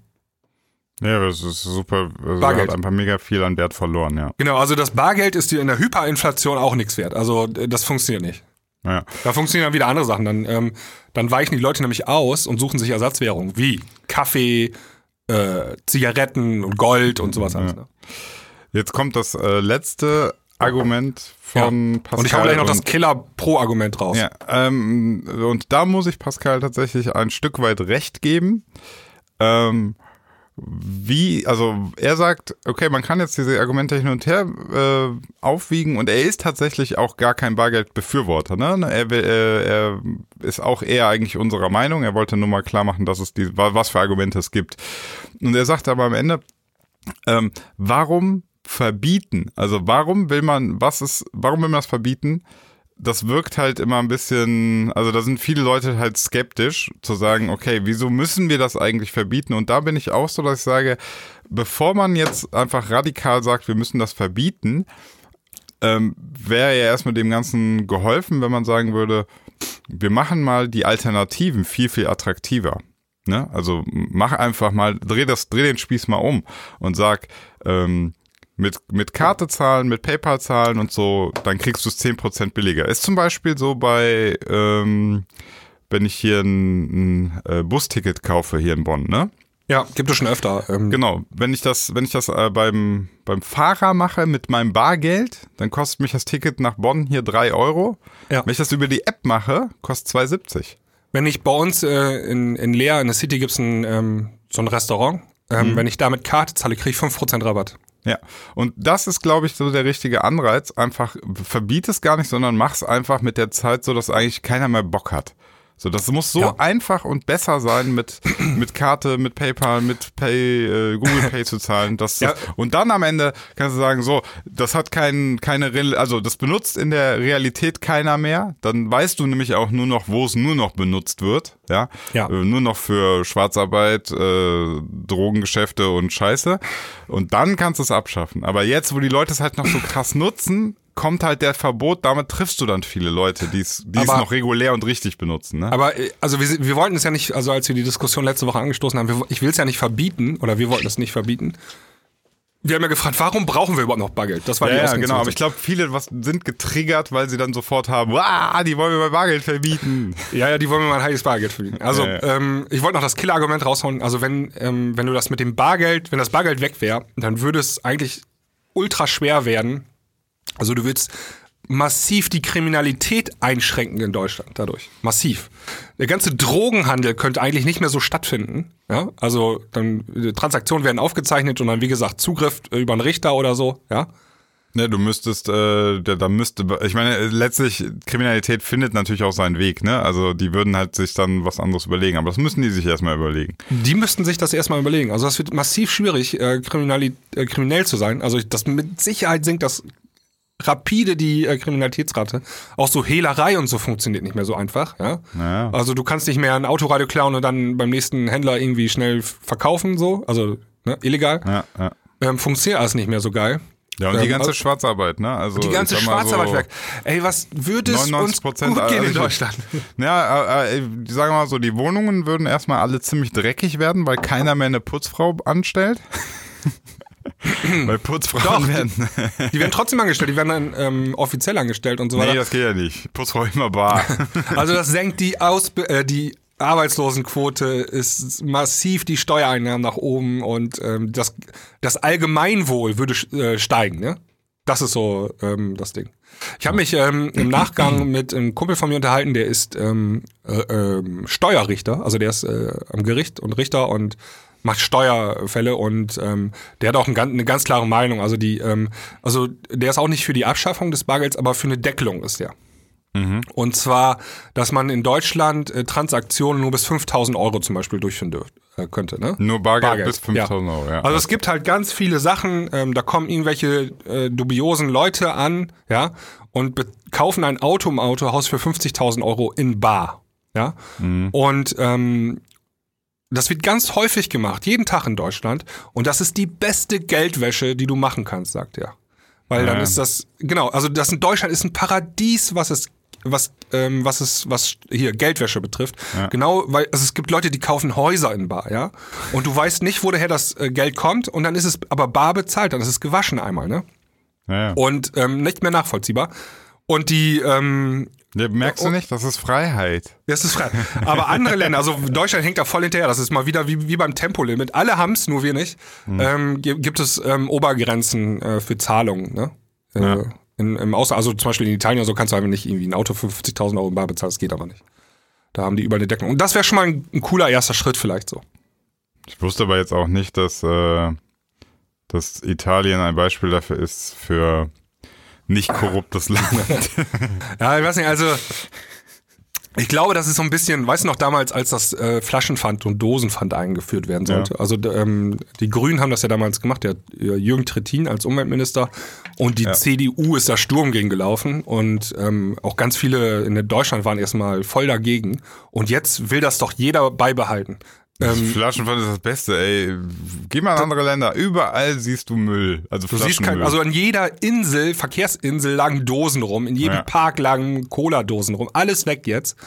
Ja, das ist super. Also Bargeld. hat einfach mega viel an Wert verloren, ja. Genau, also das Bargeld ist dir in der Hyperinflation auch nichts wert. Also das funktioniert nicht. Ja. Da funktionieren dann wieder andere Sachen. Dann, ähm, dann weichen die Leute nämlich aus und suchen sich Ersatzwährungen wie Kaffee, äh, Zigaretten und Gold und sowas. Ja. Alles, ne? Jetzt kommt das äh, letzte Argument von ja. Pascal. Und ich habe gleich noch das Killer-Pro-Argument raus. Ja, ähm, und da muss ich Pascal tatsächlich ein Stück weit recht geben. Ähm, wie, also er sagt, okay, man kann jetzt diese Argumente hin und her äh, aufwiegen und er ist tatsächlich auch gar kein Bargeldbefürworter. Ne? Er, äh, er ist auch eher eigentlich unserer Meinung. Er wollte nur mal klar machen, dass es die, was für Argumente es gibt. Und er sagt aber am Ende, ähm, warum verbieten? Also warum will man, was ist, warum will man das verbieten? das wirkt halt immer ein bisschen, also da sind viele Leute halt skeptisch zu sagen, okay, wieso müssen wir das eigentlich verbieten? Und da bin ich auch so, dass ich sage, bevor man jetzt einfach radikal sagt, wir müssen das verbieten, ähm, wäre ja erstmal dem Ganzen geholfen, wenn man sagen würde, wir machen mal die Alternativen viel, viel attraktiver. Ne? Also mach einfach mal, dreh das, dreh den Spieß mal um und sag, ähm, mit, mit Karte zahlen, mit PayPal zahlen und so, dann kriegst du es 10% billiger. Ist zum Beispiel so bei, ähm, wenn ich hier ein, ein äh, Busticket kaufe hier in Bonn, ne? Ja, gibt es schon öfter. Ähm. Genau, wenn ich das, wenn ich das äh, beim, beim Fahrer mache mit meinem Bargeld, dann kostet mich das Ticket nach Bonn hier 3 Euro. Ja. Wenn ich das über die App mache, kostet 2,70. Wenn ich bei uns äh, in, in Leer, in der City gibt's ein, ähm, so ein Restaurant, ähm, mhm. wenn ich da mit Karte zahle, kriege ich 5% Rabatt. Ja, und das ist, glaube ich, so der richtige Anreiz. Einfach verbiet es gar nicht, sondern mach es einfach mit der Zeit so, dass eigentlich keiner mehr Bock hat. So, das muss so ja. einfach und besser sein, mit, mit Karte, mit PayPal, mit Pay, äh, Google Pay zu zahlen. Das, ja. Und dann am Ende kannst du sagen, so, das hat kein, keine, also das benutzt in der Realität keiner mehr. Dann weißt du nämlich auch nur noch, wo es nur noch benutzt wird. Ja. ja. Äh, nur noch für Schwarzarbeit, äh, Drogengeschäfte und Scheiße. Und dann kannst du es abschaffen. Aber jetzt, wo die Leute es halt noch so krass nutzen, kommt halt der Verbot, damit triffst du dann viele Leute, die es noch regulär und richtig benutzen. Ne? Aber äh, also wir, wir wollten es ja nicht, also als wir die Diskussion letzte Woche angestoßen haben, wir, ich will es ja nicht verbieten, oder wir wollten es nicht verbieten. Wir haben ja gefragt, warum brauchen wir überhaupt noch Bargeld? Das war ja, die ja genau, aber ich glaube, viele was sind getriggert, weil sie dann sofort haben, wow, die wollen wir mal Bargeld verbieten. Ja, ja, die wollen wir mal ein heiles Bargeld verbieten. Also, ja, ja. Ähm, ich wollte noch das Killerargument raushauen. Also, wenn, ähm, wenn du das mit dem Bargeld, wenn das Bargeld weg wäre, dann würde es eigentlich ultra schwer werden, also du willst massiv die Kriminalität einschränken in Deutschland dadurch. Massiv. Der ganze Drogenhandel könnte eigentlich nicht mehr so stattfinden. Ja? Also dann Transaktionen werden aufgezeichnet und dann, wie gesagt, Zugriff über einen Richter oder so, ja. Ne, du müsstest, äh, da, da müsste, ich meine, letztlich, Kriminalität findet natürlich auch seinen Weg, ne? Also die würden halt sich dann was anderes überlegen, aber das müssen die sich erstmal überlegen. Die müssten sich das erstmal überlegen. Also das wird massiv schwierig, äh, kriminali äh, kriminell zu sein. Also das mit Sicherheit sinkt das rapide die äh, Kriminalitätsrate. Auch so Hehlerei und so funktioniert nicht mehr so einfach. Ja? Naja. Also du kannst nicht mehr ein Autoradio klauen und dann beim nächsten Händler irgendwie schnell verkaufen, so, also ne, illegal. Ja, ja. Ähm, funktioniert alles nicht mehr so geil. Ja, und die ähm, ganze also, Schwarzarbeit, ne? Also, die ganze Schwarzarbeit so weg. Ey, was würde es uns gut gehen also, in Deutschland? Ja, äh, äh, sagen wir mal so, die Wohnungen würden erstmal alle ziemlich dreckig werden, weil keiner mehr eine Putzfrau anstellt. Weil Putzfrauen Doch, werden. Die, die, werden trotzdem angestellt, die werden dann ähm, offiziell angestellt und so weiter. Nee, das geht ja nicht. Putzfrau immer bar. also das senkt die, Ausb äh, die Arbeitslosenquote, ist massiv die Steuereinnahmen nach oben und ähm, das, das Allgemeinwohl würde äh, steigen, ne? Das ist so ähm, das Ding. Ich habe mich ähm, im Nachgang mit einem Kumpel von mir unterhalten, der ist ähm, äh, äh, Steuerrichter, also der ist äh, am Gericht und Richter und macht Steuerfälle und ähm, der hat auch ein, eine ganz klare Meinung. Also die, ähm, also der ist auch nicht für die Abschaffung des Bargelds, aber für eine Deckelung ist der. Mhm. Und zwar, dass man in Deutschland äh, Transaktionen nur bis 5000 Euro zum Beispiel durchführen dürfte, äh, könnte. Ne? Nur Bargeld, Bargeld. bis 5000 ja. Euro, ja. Also es gibt halt ganz viele Sachen, ähm, da kommen irgendwelche äh, dubiosen Leute an, ja, und kaufen ein Auto im Autohaus für 50.000 Euro in Bar. Ja, mhm. und ähm, das wird ganz häufig gemacht, jeden Tag in Deutschland. Und das ist die beste Geldwäsche, die du machen kannst, sagt er. Weil dann ist das, genau, also das in Deutschland ist ein Paradies, was es was ähm, was es was hier Geldwäsche betrifft. Ja. Genau, weil also es gibt Leute, die kaufen Häuser in Bar, ja, und du weißt nicht, woher das äh, Geld kommt, und dann ist es aber bar bezahlt, dann ist es gewaschen einmal, ne? Ja, ja. Und ähm, nicht mehr nachvollziehbar. Und die ähm, ja, merkst du nicht? Das ist Freiheit. Das ist Freiheit. Aber andere Länder, also Deutschland hängt da voll hinterher. Das ist mal wieder wie, wie beim Tempolimit. Alle haben es, nur wir nicht. Hm. Ähm, gibt es ähm, Obergrenzen äh, für Zahlungen. Ne? Äh, ja. in, im Ausland, also zum Beispiel in Italien so kannst du einfach nicht irgendwie ein Auto für 50.000 Euro im Bar bezahlen. Das geht aber nicht. Da haben die überall eine Deckung. Und das wäre schon mal ein, ein, cooler erster Schritt vielleicht so. Ich wusste aber jetzt auch nicht, dass, äh, dass Italien ein Beispiel dafür ist für nicht korruptes Land. ja, ich weiß nicht, also Ich glaube, das ist so ein bisschen, weißt du noch damals, als das äh, Flaschenpfand und Dosenpfand eingeführt werden sollte. Ja. Also ähm, die Grünen haben das ja damals gemacht, der äh, Jürgen Trittin als Umweltminister und die Ja. CDU ist da Sturm gegen gelaufen und ähm, auch ganz viele in Deutschland waren erstmal voll dagegen und jetzt will das doch jeder beibehalten. Ähm, Flaschenpfand ist das Beste, ey. Geh mal in andere Länder. Überall siehst du Müll. Also Du siehst kein, also an jeder Insel, Verkehrsinsel lagen Dosen rum, in jedem Ja. Park lagen Cola-Dosen rum, alles weg jetzt.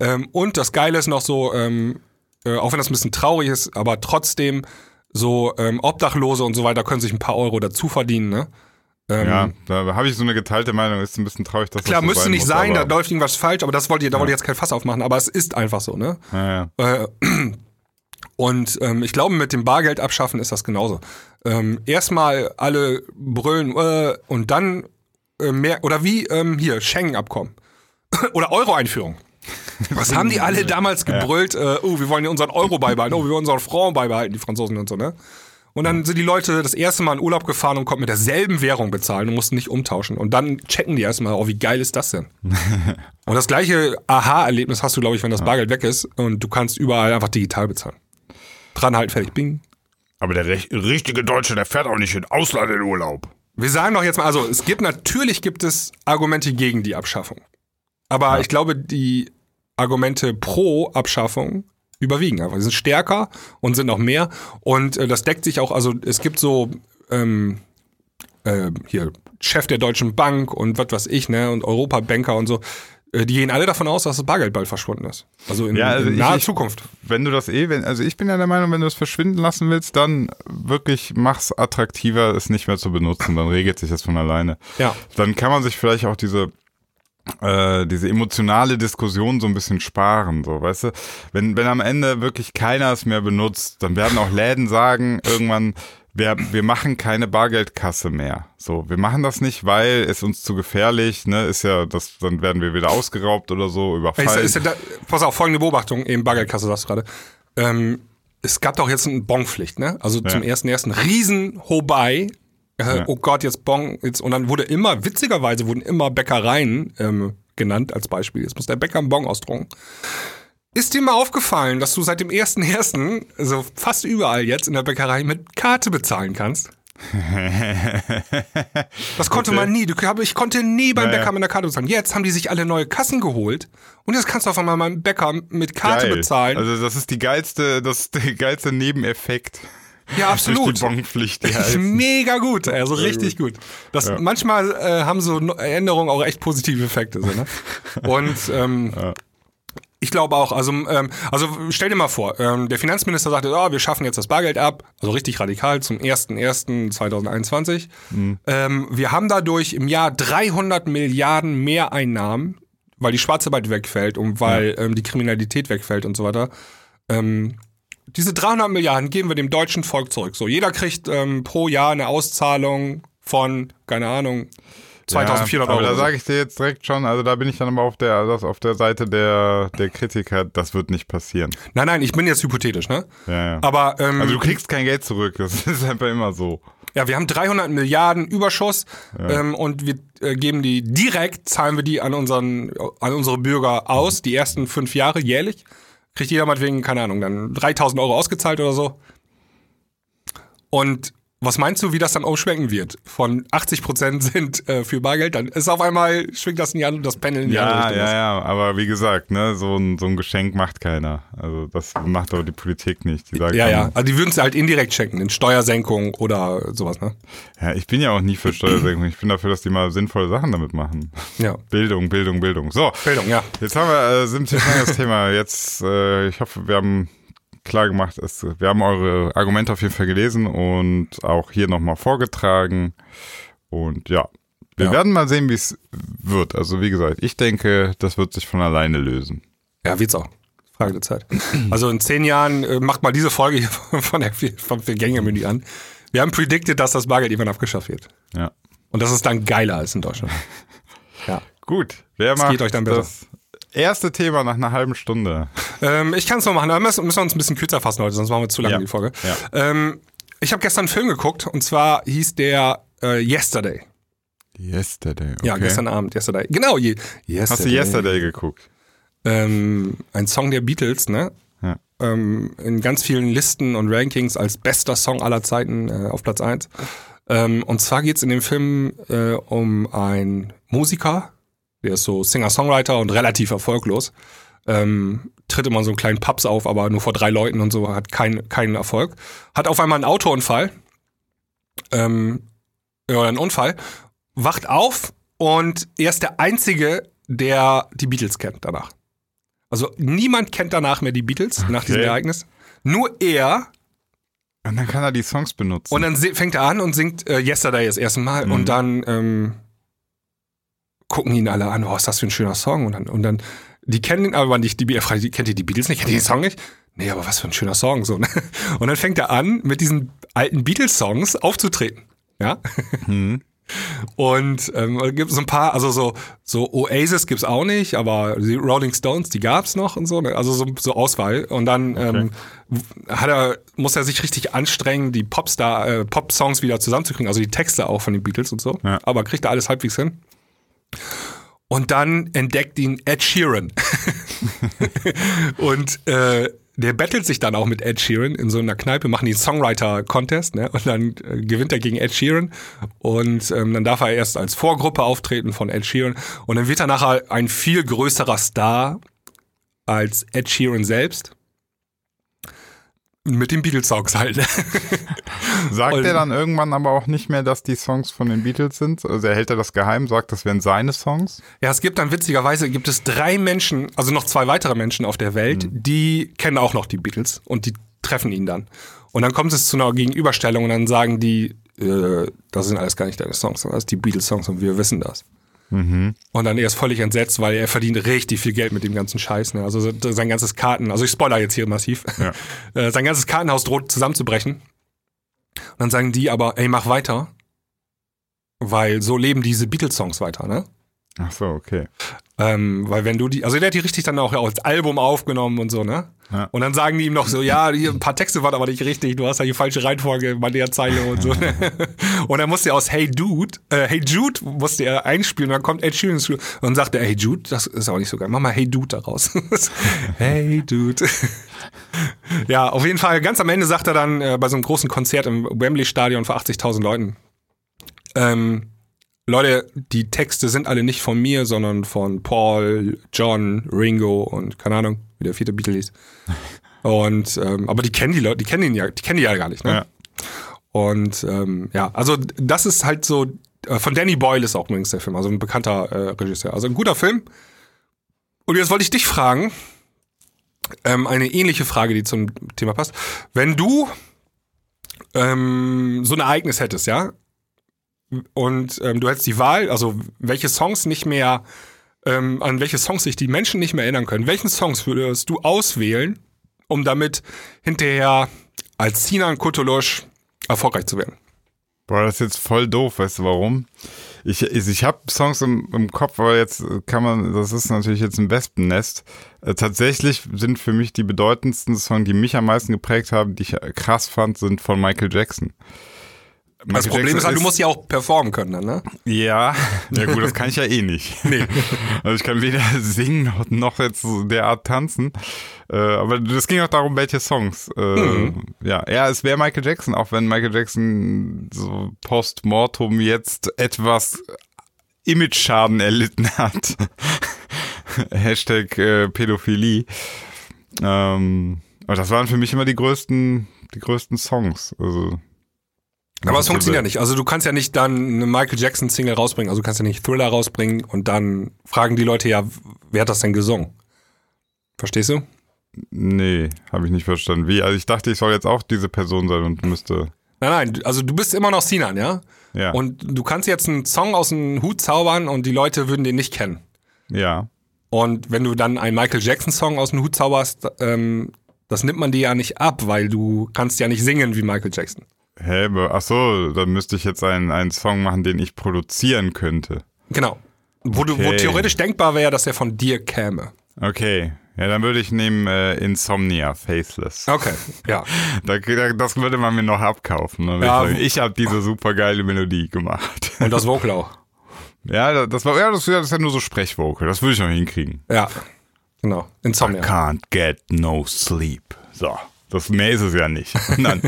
Ähm, und das Geile ist noch so, ähm, äh, auch wenn das ein bisschen traurig ist, aber trotzdem so ähm, Obdachlose und so weiter können sich ein paar Euro dazu verdienen, ne? Ähm, ja, da habe ich so eine geteilte Meinung. Ist ein bisschen traurig, dass Klar, das so müsste nicht muss, sein, da läuft irgendwas falsch, aber das wollte ich, da wollte ich jetzt kein Fass aufmachen, aber es ist einfach so, ne? Ja, ja. Äh, und ähm, ich glaube, mit dem Bargeld abschaffen ist das genauso. Ähm, erstmal alle brüllen äh, und dann äh, mehr, oder wie ähm, hier, Schengen-Abkommen. oder Euro-Einführung. Was haben die alle damals gebrüllt? Äh, oh, wir wollen unseren Euro beibehalten, oh, wir wollen unseren Franc beibehalten, die Franzosen und so, ne? Und dann sind die Leute das erste Mal in Urlaub gefahren und konnten mit derselben Währung bezahlen und mussten nicht umtauschen. Und dann checken die erstmal, oh, wie geil ist das denn? und das gleiche Aha-Erlebnis hast du, glaube ich, wenn das Bargeld weg ist und du kannst überall einfach digital bezahlen. Dranhalten, fertig, bing. Aber der rech- richtige Deutsche, der fährt auch nicht in Ausland in Urlaub. Wir sagen doch jetzt mal, also es gibt natürlich gibt es Argumente gegen die Abschaffung. Aber ich glaube, die Argumente pro Abschaffung überwiegen einfach. Sie sind stärker und sind noch mehr. Und äh, das deckt sich auch, also es gibt so ähm, äh, hier Chef der Deutschen Bank und was weiß ich, ne, und Europabanker und so, die gehen alle davon aus, dass das Bargeld bald verschwunden ist. Also in, Ja, also in naher ich- Zukunft. Wenn du das eh, wenn, also ich bin ja der Meinung, wenn du es verschwinden lassen willst, dann wirklich mach's attraktiver, es nicht mehr zu benutzen. Dann regelt sich das von alleine. Ja. Dann kann man sich vielleicht auch diese äh, diese emotionale Diskussion so ein bisschen sparen, so, weißt du? Wenn, wenn am Ende wirklich keiner es mehr benutzt, dann werden auch Läden sagen, irgendwann, wir, wir machen keine Bargeldkasse mehr. So, wir machen das nicht, weil es uns zu gefährlich, ne, ist ja, das, dann werden wir wieder ausgeraubt oder so, Ist, überfallen. ist ja da, pass auf, folgende Beobachtung, eben Bargeldkasse sagst du gerade. Ähm, es gab doch jetzt eine Bonpflicht, ne? Also zum ersten ersten riesen Hobei. Äh, Oh Gott, jetzt Bon, jetzt, und dann wurde immer, witzigerweise wurden immer Bäckereien ähm, genannt als Beispiel. Jetzt muss der Bäcker einen Bon ausdrucken. Ist dir mal aufgefallen, dass du seit dem 1.1., also fast überall jetzt in der Bäckerei mit Karte bezahlen kannst? Das konnte man nie. Ich konnte nie beim Ja, ja. Bäcker mit einer Karte bezahlen. Jetzt haben die sich alle neue Kassen geholt und jetzt kannst du auf einmal beim Bäcker mit Karte Geil. bezahlen. Also das ist die geilste, das ist der geilste Nebeneffekt. ja, Durch die absolut. Bonpflicht. Die mega gut, also richtig gut. Das, Manchmal äh, haben so Änderungen auch echt positive Effekte. So, ne? Und ähm, ich glaube auch, also, ähm, also stell dir mal vor, ähm, der Finanzminister sagte, oh, wir schaffen jetzt das Bargeld ab, also richtig radikal zum 01.01.2021. Ähm, wir haben dadurch im Jahr 300 Milliarden Mehreinnahmen, weil die Schwarzarbeit wegfällt und weil ähm, die Kriminalität wegfällt und so weiter. Ähm, diese 300 Milliarden geben wir dem deutschen Volk zurück. So, jeder kriegt ähm, pro Jahr eine Auszahlung von, keine Ahnung, 2400 ja, Euro. Aber da sage ich dir jetzt direkt schon, also da bin ich dann aber auf der, das, auf der Seite der, der Kritiker, das wird nicht passieren. Nein, nein, ich bin jetzt hypothetisch, ne? Ja, ja. Aber ähm, also du kriegst kein Geld zurück, das ist einfach immer so. ja, wir haben 300 Milliarden Überschuss ähm, und wir äh, geben die direkt, zahlen wir die an unseren, an unsere Bürger aus, die ersten fünf Jahre jährlich. Kriegt jeder meinetwegen, keine Ahnung, dann 3000 Euro ausgezahlt oder so. Und was meinst du, wie das dann umschwenken wird? Von 80 Prozent sind äh, für Bargeld, dann ist auf einmal, schwingt das in die andere, das Panel in die andere Ja, Richtung. ja, ja, aber wie gesagt, ne, so ein, so ein Geschenk macht keiner. Also das macht aber die Politik nicht. Die sagt Ja, ja. Also die würden es halt indirekt schenken, in Steuersenkung oder sowas, ne? ja. Ich bin ja auch nie für Steuersenkung. Ich bin dafür, dass die mal sinnvolle Sachen damit machen. Ja. Bildung, Bildung, Bildung. So, Bildung, ja. Jetzt haben wir äh, sind ziemlich langes Thema. Jetzt, äh, ich hoffe, wir haben klar gemacht, es, wir haben eure Argumente auf jeden Fall gelesen und auch hier nochmal vorgetragen. Und ja, wir Ja. werden mal sehen, wie es wird. Also wie gesagt, ich denke, das wird sich von alleine lösen. Ja, wird's auch. Frage der Zeit. Also in zehn Jahren äh, macht mal diese Folge hier von der vom Gängermenü an. Wir haben predicted, dass das Bargeld irgendwann abgeschafft wird. Ja. Und das ist dann geiler als in Deutschland. Ja. Gut, wer macht geht euch dann besser. das erste Thema nach einer halben Stunde? Ähm, ich kann es noch machen, aber müssen, müssen wir uns ein bisschen kürzer fassen heute, sonst machen wir zu lange Ja. die Folge. Ja. Ähm, ich habe gestern einen Film geguckt und zwar hieß der äh, Yesterday. Yesterday. Okay. Ja, gestern Abend, Yesterday. Genau, je, Yesterday. Hast du Yesterday geguckt? ähm, ein Song der Beatles, ne? Ja. Ähm, in ganz vielen Listen und Rankings als bester Song aller Zeiten äh, auf Platz eins. Ähm, und zwar geht's in dem Film äh, um einen Musiker, der ist so Singer-Songwriter und relativ erfolglos. Ähm, tritt immer so einen kleinen Pubs auf, aber nur vor drei Leuten und so, hat keinen keinen Erfolg. Hat auf einmal einen Autounfall. Ähm, ja, einen Unfall. Wacht auf und er ist der Einzige, der die Beatles kennt danach. Also niemand kennt danach mehr die Beatles nach diesem Okay. Ereignis. Nur er. Und dann kann er die Songs benutzen. Und dann fängt er an und singt äh, Yesterday das erste Mal. Mhm. Und dann ähm, gucken ihn alle an, oh, ist das für ein schöner Song. Und dann, und dann die kennen ihn aber nicht, die, er fragt, kennt ihr die Beatles nicht? Kennt ihr den Song nicht? Nee, aber was für ein schöner Song. So, ne? Und dann fängt er an, mit diesen alten Beatles-Songs aufzutreten. Ja. Mhm. Und ähm, gibt so ein paar, also so, so Oasis gibt's auch nicht, aber die Rolling Stones, die gab's noch und so, ne? also so, so Auswahl. Und dann ähm, hat er, muss er sich richtig anstrengen, die Popstar, äh, Pop-Songs wieder zusammenzukriegen, also die Texte auch von den Beatles und so. Ja. Aber kriegt er alles halbwegs hin. Und dann entdeckt ihn Ed Sheeran. und äh, der battelt sich dann auch mit Ed Sheeran in so einer Kneipe, machen die Songwriter-Contest, ne? Und dann äh, gewinnt er gegen Ed Sheeran. Und ähm, dann darf er erst als Vorgruppe auftreten von Ed Sheeran. Und dann wird er nachher ein viel größerer Star als Ed Sheeran selbst. Mit den Beatles-Songs halt. Sagt Und- er dann irgendwann aber auch nicht mehr, dass die Songs von den Beatles sind? Also er hält er das geheim, sagt, das wären seine Songs? Ja, es gibt dann witzigerweise gibt es drei Menschen, also noch zwei weitere Menschen auf der Welt, die kennen auch noch die Beatles und die treffen ihn dann. Und dann kommt es zu einer Gegenüberstellung und dann sagen die, äh, das sind alles gar nicht deine Songs, sondern das sind die Beatles-Songs und wir wissen das. Und dann er ist völlig entsetzt, weil er verdient richtig viel Geld mit dem ganzen Scheiß. Ne? Also so- sein ganzes Karten, also ich spoiler jetzt hier massiv, Ja. äh, sein ganzes Kartenhaus droht zusammenzubrechen. Und dann sagen die aber, ey, mach weiter, weil so leben diese Beatles-Songs weiter, ne? Ach so, okay. Ähm, weil wenn du die, also der hat die richtig dann auch als Album aufgenommen und so, ne? Ja. Und dann sagen die ihm noch so, ja, hier ein paar Texte waren aber nicht richtig, du hast ja die falsche Reihenfolge bei der Zeile und so. ne? und dann musste er aus Hey Dude, äh, Hey Jude musste er einspielen und dann kommt Ed Sheeran und dann sagt er, Hey Jude, das ist auch nicht so geil, mach mal Hey Dude daraus. hey Dude. ja, auf jeden Fall, ganz am Ende sagt er dann äh, bei so einem großen Konzert im Wembley Stadion vor 80.000 Leuten, ähm, Leute, die Texte sind alle nicht von mir, sondern von Paul, John, Ringo und keine Ahnung, wie der vierte Beatle hieß. Und ähm, aber die kennen die Leute, die kennen ihn ja, die kennen die ja gar nicht, ne? Ja. Und ähm, ja, also das ist halt so äh, von Danny Boyle ist auch übrigens der Film, also ein bekannter äh, Regisseur, also ein guter Film. Und jetzt wollte ich dich fragen, ähm, eine ähnliche Frage, die zum Thema passt. Wenn du ähm, so ein Ereignis hättest, ja, und ähm, du hättest die Wahl, also welche Songs nicht mehr, ähm, an welche Songs sich die Menschen nicht mehr erinnern können, welchen Songs würdest du auswählen, um damit hinterher als Sinan Kutulusch erfolgreich zu werden? Boah, das ist jetzt voll doof, weißt du warum? Ich, ich, ich habe Songs im, im Kopf, aber jetzt kann man, das ist natürlich jetzt ein Wespennest. Äh, tatsächlich sind für mich die bedeutendsten Songs, die mich am meisten geprägt haben, die ich krass fand, sind von Michael Jackson. Das Problem Jackson ist halt, du musst ja auch performen können dann, ne? Ja, ja gut, das kann ich ja eh nicht. Nee. Also ich kann weder singen noch, jetzt so derart tanzen. Äh, aber das ging auch darum, welche Songs. Äh, Mhm. Ja, ja, es wäre Michael Jackson, auch wenn Michael Jackson so post-mortem jetzt etwas Image-Schaden erlitten hat. Hashtag äh, Pädophilie. Ähm, aber das waren für mich immer die größten, die größten Songs. Also Aber es funktioniert ja nicht. Also du kannst ja nicht dann eine Michael Jackson Single rausbringen, also du kannst ja nicht Thriller rausbringen und dann fragen die Leute ja, wer hat das denn gesungen? Verstehst du? Nee, habe ich nicht verstanden. Wie? Also ich dachte, ich soll jetzt auch diese Person sein und müsste. Nein, nein, also du bist immer noch Sinan, ja? Ja. Und du kannst jetzt einen Song aus dem Hut zaubern und die Leute würden den nicht kennen. ja. Und wenn du dann einen Michael Jackson Song aus dem Hut zauberst, ähm, das nimmt man dir ja nicht ab, weil du kannst ja nicht singen wie Michael Jackson. Hä, ach so, dann müsste ich jetzt einen, einen Song machen, den ich produzieren könnte. Genau. Wo, du, wo Okay. theoretisch denkbar wäre, dass er von dir käme. Okay. Ja, dann würde ich nehmen äh, Insomnia, Faceless. Okay, ja. Da, da, das würde man mir noch abkaufen. Ne? Ja. Ich, ich habe diese super geile Melodie gemacht. Und das Vocal auch. ja, das war ja, das, das ist ja nur so Sprechvocal. Das würde ich noch hinkriegen. Ja. Genau. I Insomnia. can't get no sleep. So, das mehr ist es ja nicht. Und dann,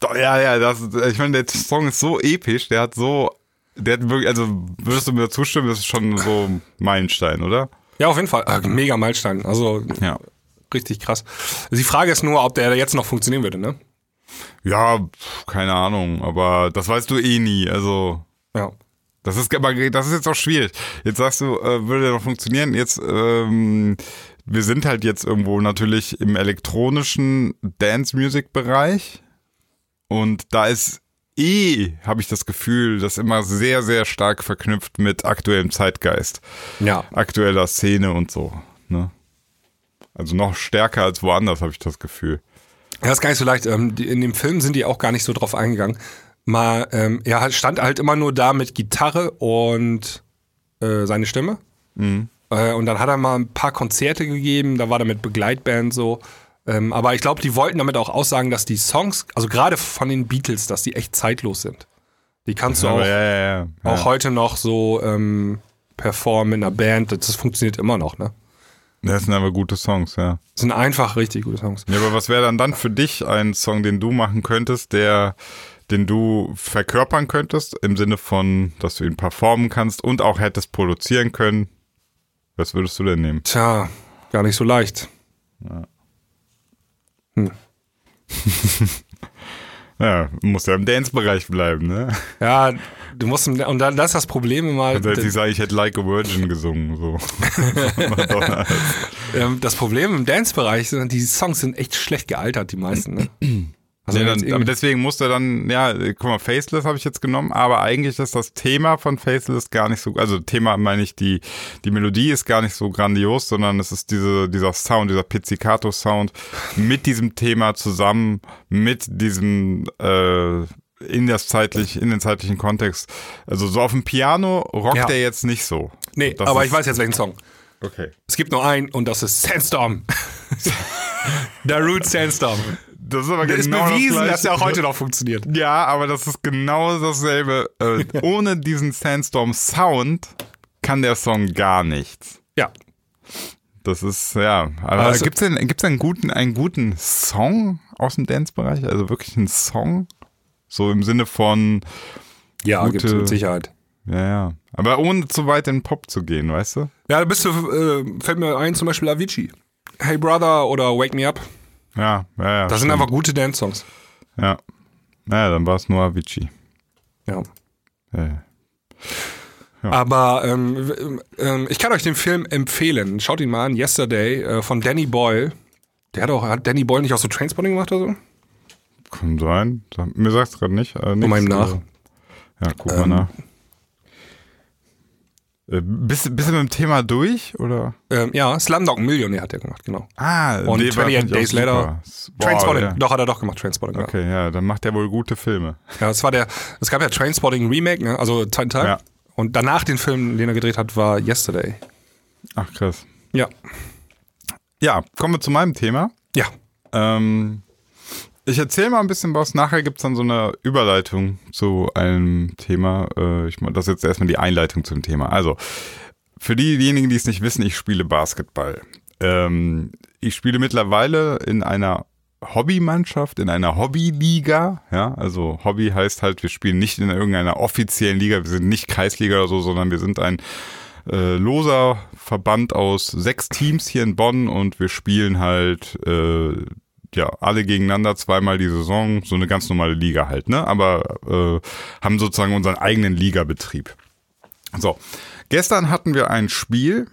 Doch, ja, ja, das, ich meine, der Song ist so episch, der hat so, der hat wirklich, also würdest du mir zustimmen, das ist schon so ein Meilenstein, oder? Ja, auf jeden Fall. Äh, mega Meilenstein. Also Ja. richtig krass. Die Frage ist nur, ob der jetzt noch funktionieren würde, ne? Ja, keine Ahnung, aber das weißt du eh nie, also. Ja. Das ist das ist jetzt auch schwierig. Jetzt sagst du, äh, würde der noch funktionieren? Jetzt, ähm, wir sind halt jetzt irgendwo natürlich im elektronischen Dance-Music-Bereich. Und da ist eh, habe ich das Gefühl, das immer sehr, sehr stark verknüpft mit aktuellem Zeitgeist, Ja. aktueller Szene und so. Ne? Also noch stärker als woanders, habe ich das Gefühl. Ja, ist gar nicht so leicht. Ähm, die, in dem Film sind die auch gar nicht so drauf eingegangen. Mal, ähm, er halt- stand halt immer nur da mit Gitarre und äh, seine Stimme. Äh, und dann hat er mal ein paar Konzerte gegeben, da war er mit Begleitband so. Ähm, aber ich glaube, die wollten damit auch aussagen, dass die Songs, also gerade von den Beatles, dass die echt zeitlos sind. Die kannst du auch, ja, ja, ja. auch heute noch so ähm, performen in einer Band. Das, das funktioniert immer noch, ne? Das sind aber gute Songs, ja. Das sind einfach richtig gute Songs. Ja, aber was wäre dann dann für dich ein Song, den du machen könntest, der, den du verkörpern könntest, im Sinne von, dass du ihn performen kannst und auch hättest produzieren können? Was würdest du denn nehmen? Tja, gar nicht so leicht. Ja, muss ja im Dance-Bereich bleiben, ne? Ja, du musst, und dann, das ist das Problem immer. Also hätte ich sagen, ich hätte Like a Virgin gesungen, so. Ähm, das Problem im Dance-Bereich sind, die Songs sind echt schlecht gealtert, die meisten. Ne? Also jetzt dann, aber deswegen musste dann, ja, guck mal, Faceless habe ich jetzt genommen, aber eigentlich ist das Thema von Faceless gar nicht so, also Thema meine ich, die, die Melodie ist gar nicht so grandios, sondern es ist diese, dieser Sound, dieser Pizzicato-Sound mit diesem Thema zusammen, mit diesem, äh, in das zeitlich, in den zeitlichen Kontext. Also so auf dem Piano rockt Ja. er jetzt nicht so. nee, das aber ich weiß jetzt welchen Song. Okay. Es gibt nur einen und das ist Sandstorm. Darude Sandstorm. Das ist aber Das ist genau bewiesen, das dass der auch heute noch funktioniert. Ja, aber das ist genau dasselbe. Äh, ohne diesen Sandstorm-Sound kann der Song gar nichts. Ja. Das ist, ja. Aber Also- gibt's denn, gibt's denn einen guten, einen guten Song aus dem Dance-Bereich? Also wirklich einen Song? So im Sinne von, Ja, Gute- gibt's mit Sicherheit. ja, ja. Aber ohne zu weit in den Pop zu gehen, weißt du? Ja, da bist du, äh, fällt mir ein, zum Beispiel Avicii. Hey Brother oder Wake Me Up. Ja, ja, ja. Das sind stimmt. einfach gute Dance-Songs. Ja. Naja, dann war es nur Avicii. Ja. Ja. Aber ähm, ähm, ich kann euch den Film empfehlen. Schaut ihn mal an, Yesterday, äh, von Danny Boyle. Der hat auch, hat Danny Boyle nicht auch so Trainspotting gemacht oder so? Kann sein. Mir sagt's gerade nicht. Äh, mal ihm nichts, nach. aber- Ja, guck mal Ähm. nach. Äh, bist, bist du mit dem Thema durch, oder? Ähm, ja, Slumdog Millionär hat er gemacht, genau. Ah, Und nee, war 28 natürlich auch Days Later. Boah, Trainspotting, ja. doch, hat er doch gemacht, Trainspotting. Ja. Okay, ja, dann macht er wohl gute Filme. Ja, das war der, es gab ja Trainspotting Remake, ne? also zweiten Teil. Ja. Und danach den Film, den er gedreht hat, war Yesterday. Ach, krass. Ja. Ja, kommen wir zu meinem Thema. Ja. Ähm, ich erzähle mal ein bisschen was. Nachher gibt's dann so eine Überleitung zu einem Thema. Äh, ich, das ist jetzt erstmal die Einleitung zum Thema. Also, für diejenigen, die es nicht wissen, ich spiele Basketball. Ähm, ich spiele mittlerweile in einer Hobbymannschaft, in einer Hobbyliga. Ja, also Hobby heißt halt, wir spielen nicht in irgendeiner offiziellen Liga. Wir sind nicht Kreisliga oder so, sondern wir sind ein äh, loser Verband aus sechs Teams hier in Bonn und wir spielen halt äh, ja alle gegeneinander zweimal die Saison, so eine ganz normale Liga halt, ne? Aber äh, haben sozusagen unseren eigenen Ligabetrieb. So, gestern hatten wir ein Spiel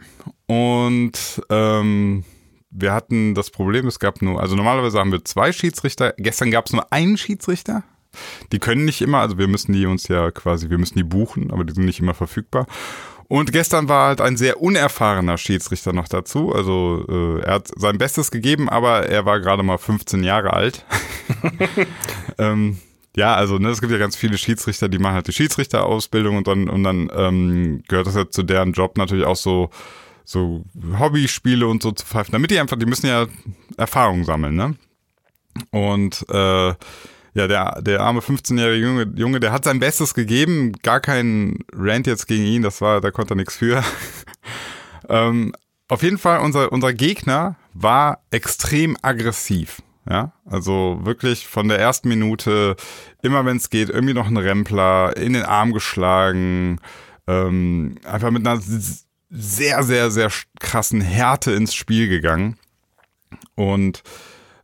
und ähm, wir hatten das Problem, es gab nur, also normalerweise haben wir zwei Schiedsrichter, gestern gab es nur einen Schiedsrichter. Die können nicht immer, also wir müssen die uns ja quasi, wir müssen die buchen, aber die sind nicht immer verfügbar. Und gestern war halt ein sehr unerfahrener Schiedsrichter noch dazu. Also äh, er hat sein Bestes gegeben, aber er war gerade mal 15 Jahre alt. ähm, ja, also ne, es gibt ja ganz viele Schiedsrichter, die machen halt die Schiedsrichterausbildung und dann und dann ähm, gehört das ja zu deren Job natürlich auch so so Hobbyspiele und so zu pfeifen, damit die einfach, die müssen ja Erfahrung sammeln, ne? Und äh, ja, der, der arme 15-jährige Junge, Junge, der hat sein Bestes gegeben, gar kein Rant jetzt gegen ihn, das war, da konnte er nichts für. Ähm, auf jeden Fall, unser, unser Gegner war extrem aggressiv. Ja, also wirklich von der ersten Minute, immer wenn es geht, irgendwie noch ein Rempler in den Arm geschlagen, ähm, einfach mit einer sehr, sehr, sehr krassen Härte ins Spiel gegangen. Und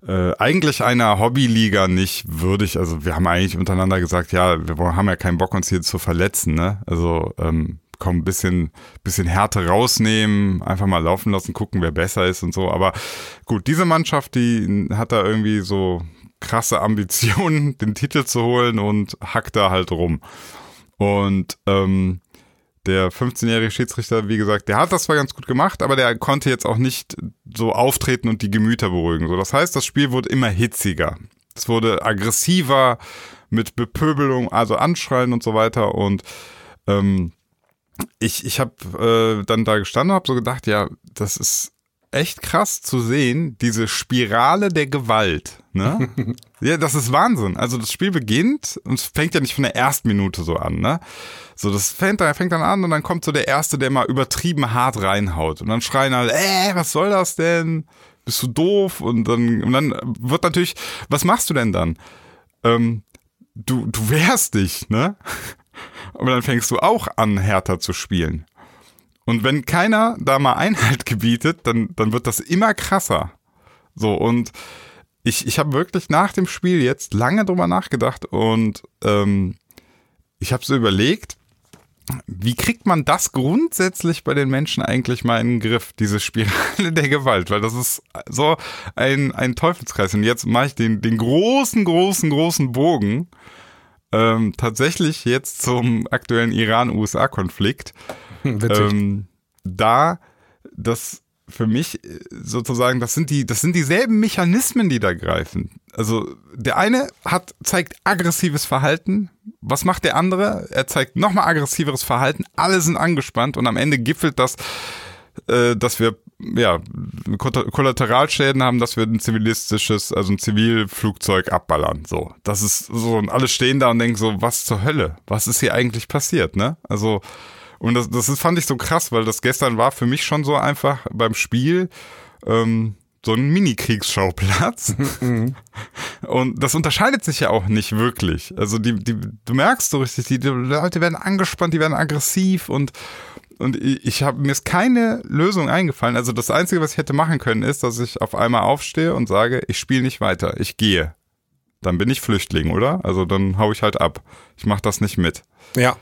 äh, eigentlich einer Hobbyliga nicht würdig. Also wir haben eigentlich untereinander gesagt, ja, wir haben ja keinen Bock, uns hier zu verletzen. Ne? Also ähm, komm, ein bisschen, bisschen Härte rausnehmen, einfach mal laufen lassen, gucken, wer besser ist und so. Aber gut, diese Mannschaft, die hat da irgendwie so krasse Ambitionen, den Titel zu holen und hackt da halt rum. Und ähm, der 15-jährige Schiedsrichter, wie gesagt, der hat das zwar ganz gut gemacht, aber der konnte jetzt auch nicht so auftreten und die Gemüter beruhigen. So, das heißt, das Spiel wurde immer hitziger. Es wurde aggressiver mit Bepöbelung, also Anschreien und so weiter. Und ähm, ich, ich habe äh, dann da gestanden und habe so gedacht, ja, das ist echt krass zu sehen, diese Spirale der Gewalt. Ne? ja, das ist Wahnsinn. Also das Spiel beginnt und es fängt ja nicht von der ersten Minute so an, ne? So, das fängt, fängt dann an und dann kommt so der Erste, der mal übertrieben hart reinhaut. Und dann schreien alle, äh, was soll das denn? Bist du doof? Und dann, und dann wird natürlich, was machst du denn dann? Ähm, du, du wehrst dich, ne? Aber dann fängst du auch an, härter zu spielen. Und wenn keiner da mal Einhalt gebietet, dann, dann wird das immer krasser. So, und ich, ich habe wirklich nach dem Spiel jetzt lange drüber nachgedacht und ähm, ich habe so überlegt, wie kriegt man das grundsätzlich bei den Menschen eigentlich mal in den Griff, diese Spirale der Gewalt? Weil das ist so ein, ein Teufelskreis. Und jetzt mache ich den, den großen, großen, großen Bogen ähm, tatsächlich jetzt zum aktuellen Iran-USA-Konflikt. Ähm, da das für mich äh, sozusagen, das sind die, das sind dieselben Mechanismen, die da greifen. Also der eine hat, zeigt aggressives Verhalten. Was macht der andere? Er zeigt nochmal aggressiveres Verhalten. Alle sind angespannt und am Ende gipfelt das, äh, dass wir ja Kollateralschäden haben, dass wir ein zivilistisches, also ein Zivilflugzeug abballern. So, das ist so und alle stehen da und denken so, was zur Hölle? Was ist hier eigentlich passiert? Ne? Also und das, das fand ich so krass, weil das gestern war für mich schon so einfach beim Spiel ähm, so ein Mini-Kriegsschauplatz. und das unterscheidet sich ja auch nicht wirklich. Also die, die, du merkst so richtig, die, die Leute werden angespannt, die werden aggressiv und und ich habe mir ist keine Lösung eingefallen. Also das Einzige, was ich hätte machen können, ist, dass ich auf einmal aufstehe und sage, ich spiele nicht weiter, ich gehe. Dann bin ich Flüchtling, oder? Also dann hau ich halt ab. Ich mache das nicht mit. Ja.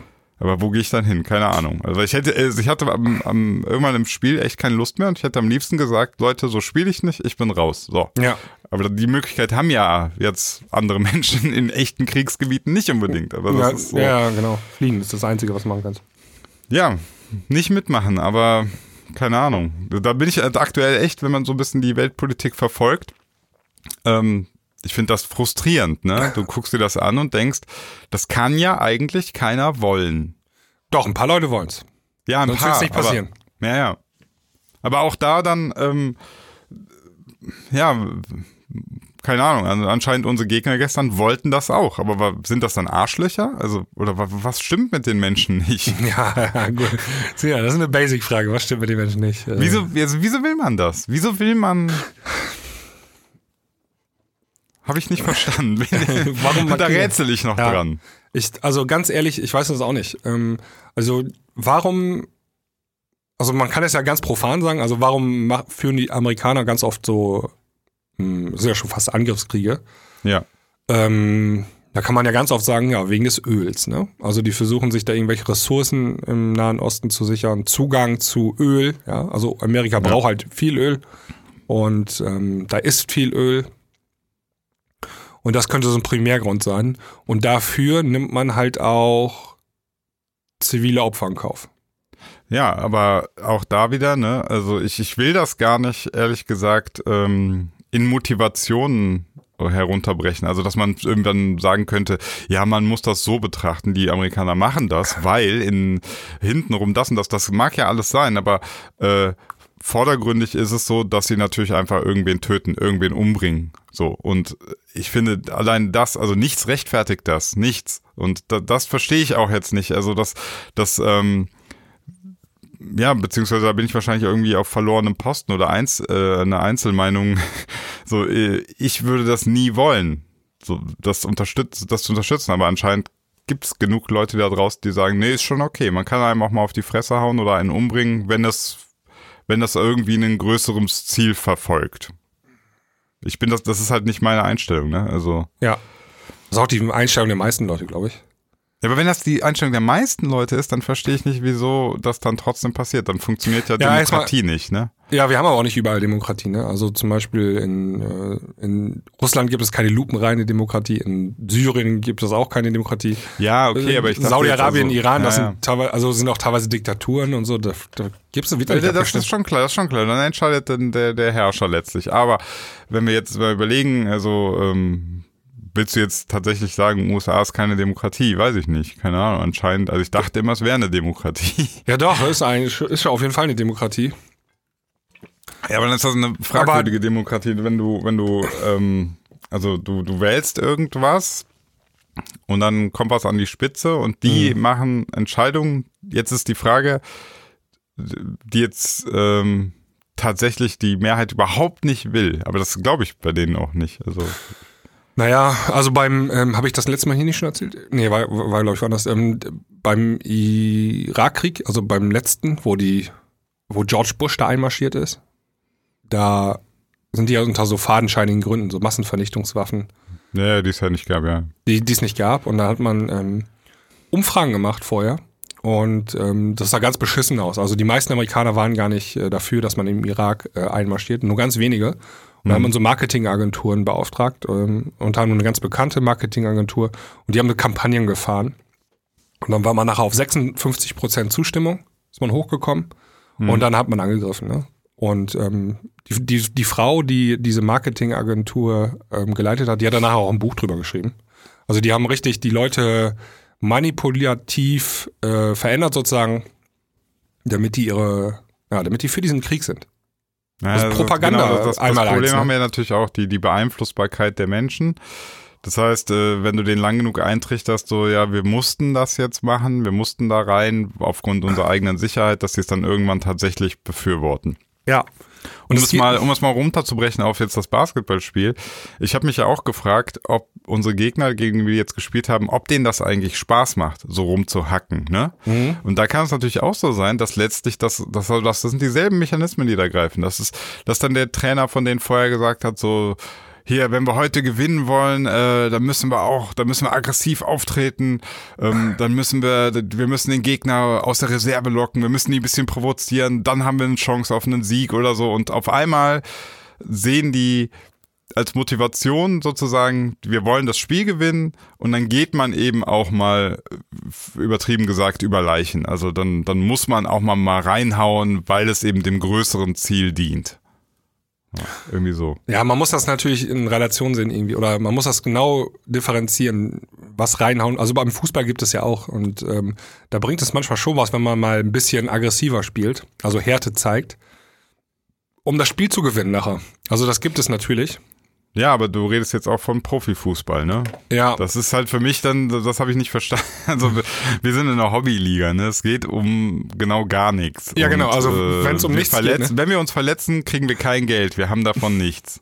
Aber wo gehe ich dann hin? Keine Ahnung. Also ich hätte, also ich hatte am, am, irgendwann im Spiel echt keine Lust mehr und ich hätte am liebsten gesagt, Leute, so spiele ich nicht, ich bin raus. So. Ja. Aber die Möglichkeit haben ja jetzt andere Menschen in echten Kriegsgebieten nicht unbedingt. Aber das ja, ist so. ja, genau. Fliehen ist das Einzige, was du machen kannst. Ja, nicht mitmachen, aber keine Ahnung. Da bin ich aktuell echt, wenn man so ein bisschen die Weltpolitik verfolgt, ähm, ich finde das frustrierend, ne? Du guckst dir das an und denkst, das kann ja eigentlich keiner wollen. Doch, ein paar Leute wollen's. Ja, ein Sonst paar. wird's nicht passieren. Aber, ja, ja. Aber auch da dann, ähm, ja, keine Ahnung, also anscheinend unsere Gegner gestern wollten das auch. Aber sind das dann Arschlöcher? Also, oder was stimmt mit den Menschen nicht? Ja, gut. Ja, das ist eine Basic-Frage. Was stimmt mit den Menschen nicht? Wieso, also, wieso will man das? Wieso will man habe ich nicht verstanden. Warum da rätsel ich noch ja. dran. Ich, also ganz ehrlich, ich weiß das auch nicht. Ähm, also warum, also man kann es ja ganz profan sagen, also warum mach, führen die Amerikaner ganz oft so, mh, hm, sind ja schon fast Angriffskriege. Ja. Ähm, da kann man ja ganz oft sagen, ja, wegen des Öls. Ne? Also die versuchen sich da irgendwelche Ressourcen im Nahen Osten zu sichern, Zugang zu Öl. Ja? Also Amerika ja. braucht halt viel Öl und ähm, da ist viel Öl. Und das könnte so ein Primärgrund sein. Und dafür nimmt man halt auch zivile Opfer in Kauf. Ja, aber auch da wieder, ne, also ich, ich will das gar nicht, ehrlich gesagt, ähm, in Motivationen herunterbrechen. Also, dass man irgendwann sagen könnte, ja, man muss das so betrachten, die Amerikaner machen das, weil in hintenrum das und das, das mag ja alles sein, aber äh, vordergründig ist es so, dass sie natürlich einfach irgendwen töten, irgendwen umbringen. So. Und ich finde allein das, also nichts rechtfertigt das. Nichts. Und da, das verstehe ich auch jetzt nicht. Also das, das, ähm, ja, beziehungsweise da bin ich wahrscheinlich irgendwie auf verlorenem Posten oder eins, äh, eine Einzelmeinung. So, äh, ich würde das nie wollen, so das unterstützt, das zu unterstützen, aber anscheinend gibt es genug Leute da draußen, die sagen, nee, ist schon okay. Man kann einem auch mal auf die Fresse hauen oder einen umbringen, wenn das, wenn das irgendwie ein größeres Ziel verfolgt. Ich bin das, das ist halt nicht meine Einstellung, ne? Also. Ja. Das ist auch die Einstellung der meisten Leute, glaube ich. Ja, aber wenn das die Einstellung der meisten Leute ist, dann verstehe ich nicht, wieso das dann trotzdem passiert. Dann funktioniert ja, Ja, Demokratie nicht, ne? Ja, wir haben aber auch nicht überall Demokratie. Ne? Also zum Beispiel in, äh, in Russland gibt es keine lupenreine Demokratie, in Syrien gibt es auch keine Demokratie. Ja, okay, aber ich Saudi-Arabien, also, Iran, das ja, sind teilweise, also sind auch teilweise Diktaturen und so. Da, da gibt es wieder ja. Das ist schon klar, das ist schon klar. Dann entscheidet dann der, der Herrscher letztlich. Aber wenn wir jetzt mal überlegen, also ähm, willst du jetzt tatsächlich sagen, USA ist keine Demokratie? Weiß ich nicht. Keine Ahnung. Anscheinend, also ich dachte immer, es wäre eine Demokratie. Ja, doch, ist eigentlich ist ja auf jeden Fall eine Demokratie. Ja, aber dann ist das eine fragwürdige aber Demokratie, wenn du, wenn du, ähm, also du, du wählst irgendwas und dann kommt was an die Spitze und die mhm. machen Entscheidungen. Jetzt ist die Frage, die jetzt ähm, tatsächlich die Mehrheit überhaupt nicht will. Aber das glaube ich bei denen auch nicht. Also naja, also beim, ähm, habe ich das letzte Mal hier nicht schon erzählt? Nee, war, war glaube ich, war das. Ähm, beim Irakkrieg, also beim letzten, wo die, wo George Bush da einmarschiert ist, da sind die ja unter so fadenscheinigen Gründen, so Massenvernichtungswaffen. Ja, die es ja nicht gab, ja. Die, die es nicht gab. Und da hat man ähm, Umfragen gemacht vorher. Und ähm, das sah ganz beschissen aus. Also die meisten Amerikaner waren gar nicht äh, dafür, dass man im Irak äh, einmarschiert, nur ganz wenige. Und mhm. da haben man so Marketingagenturen beauftragt, ähm, unter anderem eine ganz bekannte Marketingagentur. Und die haben eine Kampagnen gefahren. Und dann war man nachher auf 56 Prozent Zustimmung, ist man hochgekommen. Mhm. Und dann hat man angegriffen. Ne? Und ähm, die, die, die Frau, die diese Marketingagentur ähm, geleitet hat, die hat danach auch ein Buch drüber geschrieben. Also die haben richtig die Leute manipulativ äh, verändert sozusagen, damit die ihre, ja, damit die für diesen Krieg sind. Ja, das ist Propaganda. Genau, das, das, das Problem eins, ne? haben wir natürlich auch die, die Beeinflussbarkeit der Menschen. Das heißt, äh, wenn du den lang genug eintrichterst, so, ja, wir mussten das jetzt machen, wir mussten da rein, aufgrund unserer eigenen Sicherheit, dass sie es dann irgendwann tatsächlich befürworten. Ja. Und um es, mal, um es mal runterzubrechen auf jetzt das Basketballspiel. Ich habe mich ja auch gefragt, ob unsere Gegner, gegen die wir jetzt gespielt haben, ob denen das eigentlich Spaß macht, so rumzuhacken. Ne? Mhm. Und da kann es natürlich auch so sein, dass letztlich das, das, das, das sind dieselben Mechanismen, die da greifen. Das ist, dass dann der Trainer von denen vorher gesagt hat, so, hier, wenn wir heute gewinnen wollen, äh, dann müssen wir auch, dann müssen wir aggressiv auftreten, ähm, dann müssen wir, wir müssen den Gegner aus der Reserve locken, wir müssen die ein bisschen provozieren, dann haben wir eine Chance auf einen Sieg oder so. Und auf einmal sehen die als Motivation sozusagen, wir wollen das Spiel gewinnen und dann geht man eben auch mal übertrieben gesagt über Leichen. Also dann, dann muss man auch mal, mal reinhauen, weil es eben dem größeren Ziel dient. Ja, irgendwie so. Ja, man muss das natürlich in Relation sehen irgendwie oder man muss das genau differenzieren, was reinhauen. Also beim Fußball gibt es ja auch und ähm, da bringt es manchmal schon was, wenn man mal ein bisschen aggressiver spielt, also Härte zeigt, um das Spiel zu gewinnen nachher. Also das gibt es natürlich. Ja, aber du redest jetzt auch von Profifußball, ne? Ja. Das ist halt für mich dann, das habe ich nicht verstanden. Also wir sind in einer Hobbyliga, ne? Es geht um genau gar nichts. Ja, genau. Also äh, wenn es um nichts geht, ne? wenn wir uns verletzen, kriegen wir kein Geld. Wir haben davon nichts.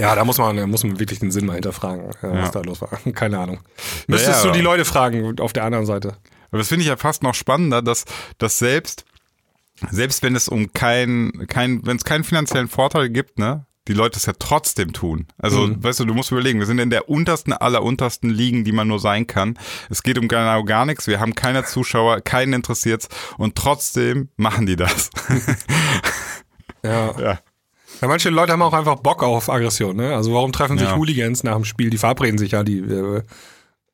Ja, da muss man, muss man wirklich den Sinn mal hinterfragen, äh, was ja. da los war. Keine Ahnung. Müsstest ja, ja, du die Leute fragen auf der anderen Seite. Aber das finde ich ja fast noch spannender, dass, dass selbst, selbst wenn es um kein, kein, wenn es keinen finanziellen Vorteil gibt, ne, die Leute es ja trotzdem tun. Also, mhm. weißt du, du musst überlegen, wir sind in der untersten aller untersten Ligen, die man nur sein kann. Es geht um genau gar nichts, wir haben keine Zuschauer, keinen interessiert's und trotzdem machen die das. ja. ja. Ja, manche Leute haben auch einfach Bock auf Aggression, ne? Also warum treffen sich ja. Hooligans nach dem Spiel? Die verabreden sich ja, die, äh,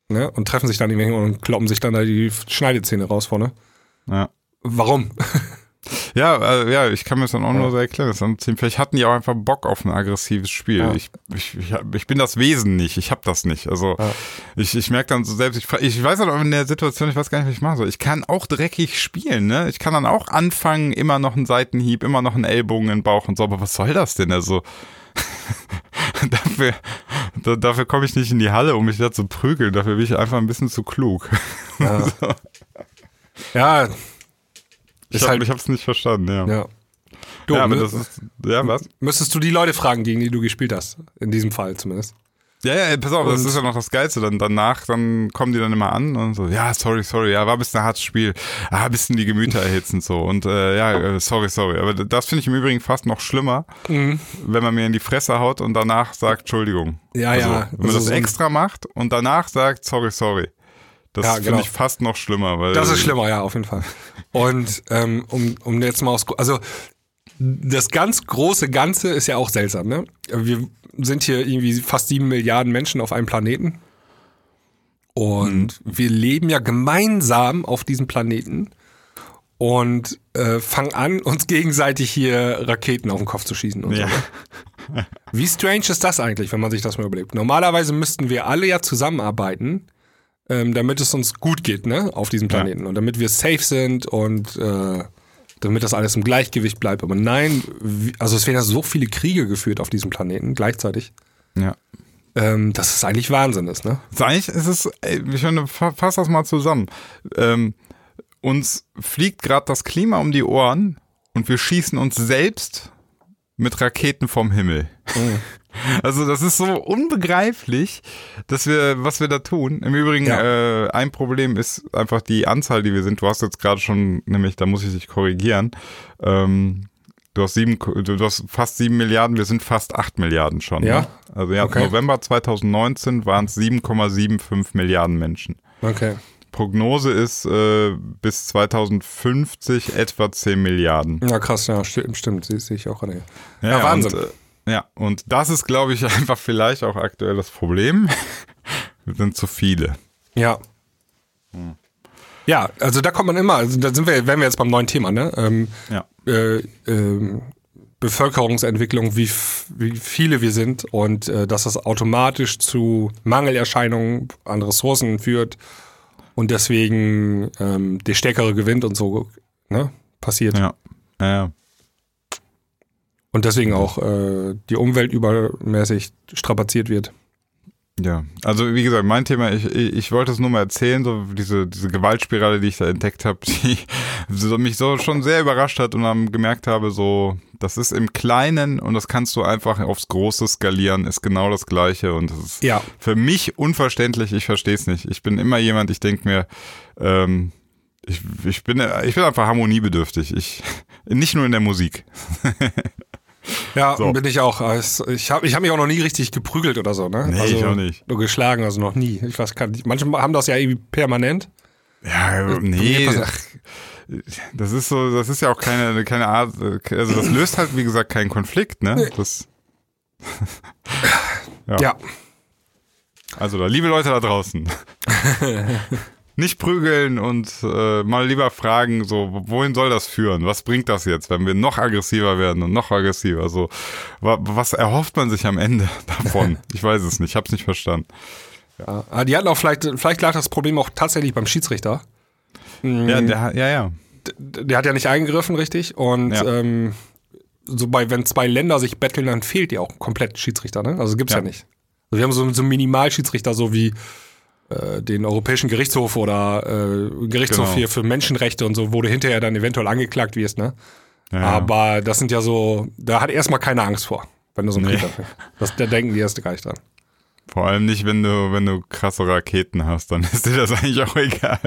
ne? Und treffen sich dann irgendwie und kloppen sich dann da die Schneidezähne raus vorne. Ja. Warum? Ja, äh, ja, ich kann mir das dann auch ja. nur so erklären. Vielleicht hatten die auch einfach Bock auf ein aggressives Spiel. Ja. Ich, ich, ich, ich, bin das Wesen nicht, ich habe das nicht. Also ja. ich, ich merke dann so selbst, ich, ich weiß halt auch in der Situation, ich weiß gar nicht, was ich machen soll. Ich kann auch dreckig spielen, ne? Ich kann dann auch anfangen, immer noch einen Seitenhieb, immer noch einen Ellbogen in den Bauch und so, aber was soll das denn? Also dafür, da, dafür komme ich nicht in die Halle, um mich da zu prügeln. Dafür bin ich einfach ein bisschen zu klug. Ja, so. ja Ich habe halt- ich hab's nicht verstanden, ja. Ja. Du, ja, aber das ist, ja, was? müsstest du die Leute fragen, gegen die du gespielt hast. In diesem Fall zumindest. Ja, ja, pass auf, das Und- ist ja noch das Geilste. Dann danach, dann kommen die dann immer an und so, ja, sorry, sorry, ja, war ein bisschen ein hartes Spiel. Ah, ein bisschen die Gemüter erhitzen so. Und äh, ja, äh, sorry, sorry. Aber das finde ich im Übrigen fast noch schlimmer, Mhm. wenn man mir in die Fresse haut und danach sagt, Entschuldigung. Ja, also, ja. Wenn man Also das so extra macht und danach sagt, sorry, sorry. Das Ja, finde genau. ich fast noch schlimmer, weil. Das ist schlimmer, ja, auf jeden Fall. Und ähm, um, um jetzt mal aus, also das ganz große Ganze ist ja auch seltsam, ne? Wir sind hier irgendwie fast sieben Milliarden Menschen auf einem Planeten. Und wir leben ja gemeinsam auf diesem Planeten und äh, fangen an, uns gegenseitig hier Raketen auf den Kopf zu schießen. Und Ja. so, ne? Wie strange ist das eigentlich, wenn man sich das mal überlegt? Normalerweise müssten wir alle ja zusammenarbeiten, ähm, damit es uns gut geht, ne, auf diesem Planeten. Und damit wir safe sind und äh, damit das alles im Gleichgewicht bleibt. Aber nein, also es werden ja so viele Kriege geführt auf diesem Planeten gleichzeitig, Ja. ähm, dass es eigentlich Wahnsinn ist, ne? Eigentlich ist es, ey, ich finde, fa- fass das mal zusammen. Ähm, uns fliegt gerade das Klima um die Ohren und wir schießen uns selbst mit Raketen vom Himmel. Also das ist so unbegreiflich, dass wir, was wir da tun. Im Übrigen, Ja. äh, ein Problem ist einfach die Anzahl, die wir sind. Du hast jetzt gerade schon, nämlich, da muss ich dich korrigieren. Ähm, du hast sieben, du hast fast sieben Milliarden, wir sind fast acht Milliarden schon. Ja? Ne? Also ja, Okay. November 2019 waren es 7,75 Milliarden Menschen. Okay. Prognose ist äh, bis 2050 etwa 10 Milliarden. Ja, krass, ja, stimmt, stimmt, sehe ich auch an. Ja, Ja, Wahnsinn. Und, äh, ja, und das ist, glaube ich, einfach vielleicht auch aktuell das Problem. Wir sind zu viele. Ja. Ja, also da kommt man immer, also da sind wir, wären wir jetzt beim neuen Thema, ne? Ähm, Ja. äh, ähm, Bevölkerungsentwicklung, wie, wie viele wir sind und äh, dass das automatisch zu Mangelerscheinungen an Ressourcen führt und deswegen ähm, der Stärkere gewinnt und so ne, passiert. Ja, ja. Und deswegen auch äh, die Umwelt übermäßig strapaziert wird. Ja, also wie gesagt, mein Thema, ich, ich, ich wollte es nur mal erzählen, so diese, diese Gewaltspirale, die ich da entdeckt habe, die so, mich so schon sehr überrascht hat und dann gemerkt habe, so, das ist im Kleinen und das kannst du einfach aufs Große skalieren, ist genau das Gleiche und das ist Ja. für mich unverständlich, ich verstehe es nicht. Ich bin immer jemand, ich denke mir, ähm, ich, ich, bin, ich bin einfach harmoniebedürftig. Ich, nicht nur in der Musik. Ja, So. bin ich auch. Ich habe ich hab mich auch noch nie richtig geprügelt oder so, ne? Nee, also, ich auch nicht. Nur geschlagen, also noch nie. Ich weiß gar nicht. Manche haben das ja irgendwie permanent. Ja, nee, ach, das ist so, das ist ja auch keine, keine Art, also das löst halt, wie gesagt, keinen Konflikt, ne? Das, Ja. Ja. also da, liebe Leute da draußen. Nicht prügeln und äh, mal lieber fragen, so, wohin soll das führen? Was bringt das jetzt, wenn wir noch aggressiver werden und noch aggressiver? So, wa was erhofft man sich am Ende davon? Ich weiß es nicht, ich habe es nicht verstanden. ja. Die hatten auch vielleicht, vielleicht lag das Problem auch tatsächlich beim Schiedsrichter. Ja, der, hat- ja, ja. D- Der hat ja nicht eingegriffen, richtig. Und Ja. ähm, so bei, wenn zwei Länder sich betteln, dann fehlt ja auch komplett Schiedsrichter, ne? Also gibt's ja, Ja. nicht. Also wir haben so, so einen Minimalschiedsrichter, so wie den Europäischen Gerichtshof oder äh, Gerichtshof Genau. hier für Menschenrechte und so, du hinterher dann eventuell angeklagt wirst, ne? ja. Aber das sind ja so, da hat erstmal keine Angst vor, wenn du so einen Nee. Krieg. Das, da denken die erste gar nicht dran. Vor allem nicht, wenn du, wenn du krasse Raketen hast, dann ist dir das eigentlich auch egal.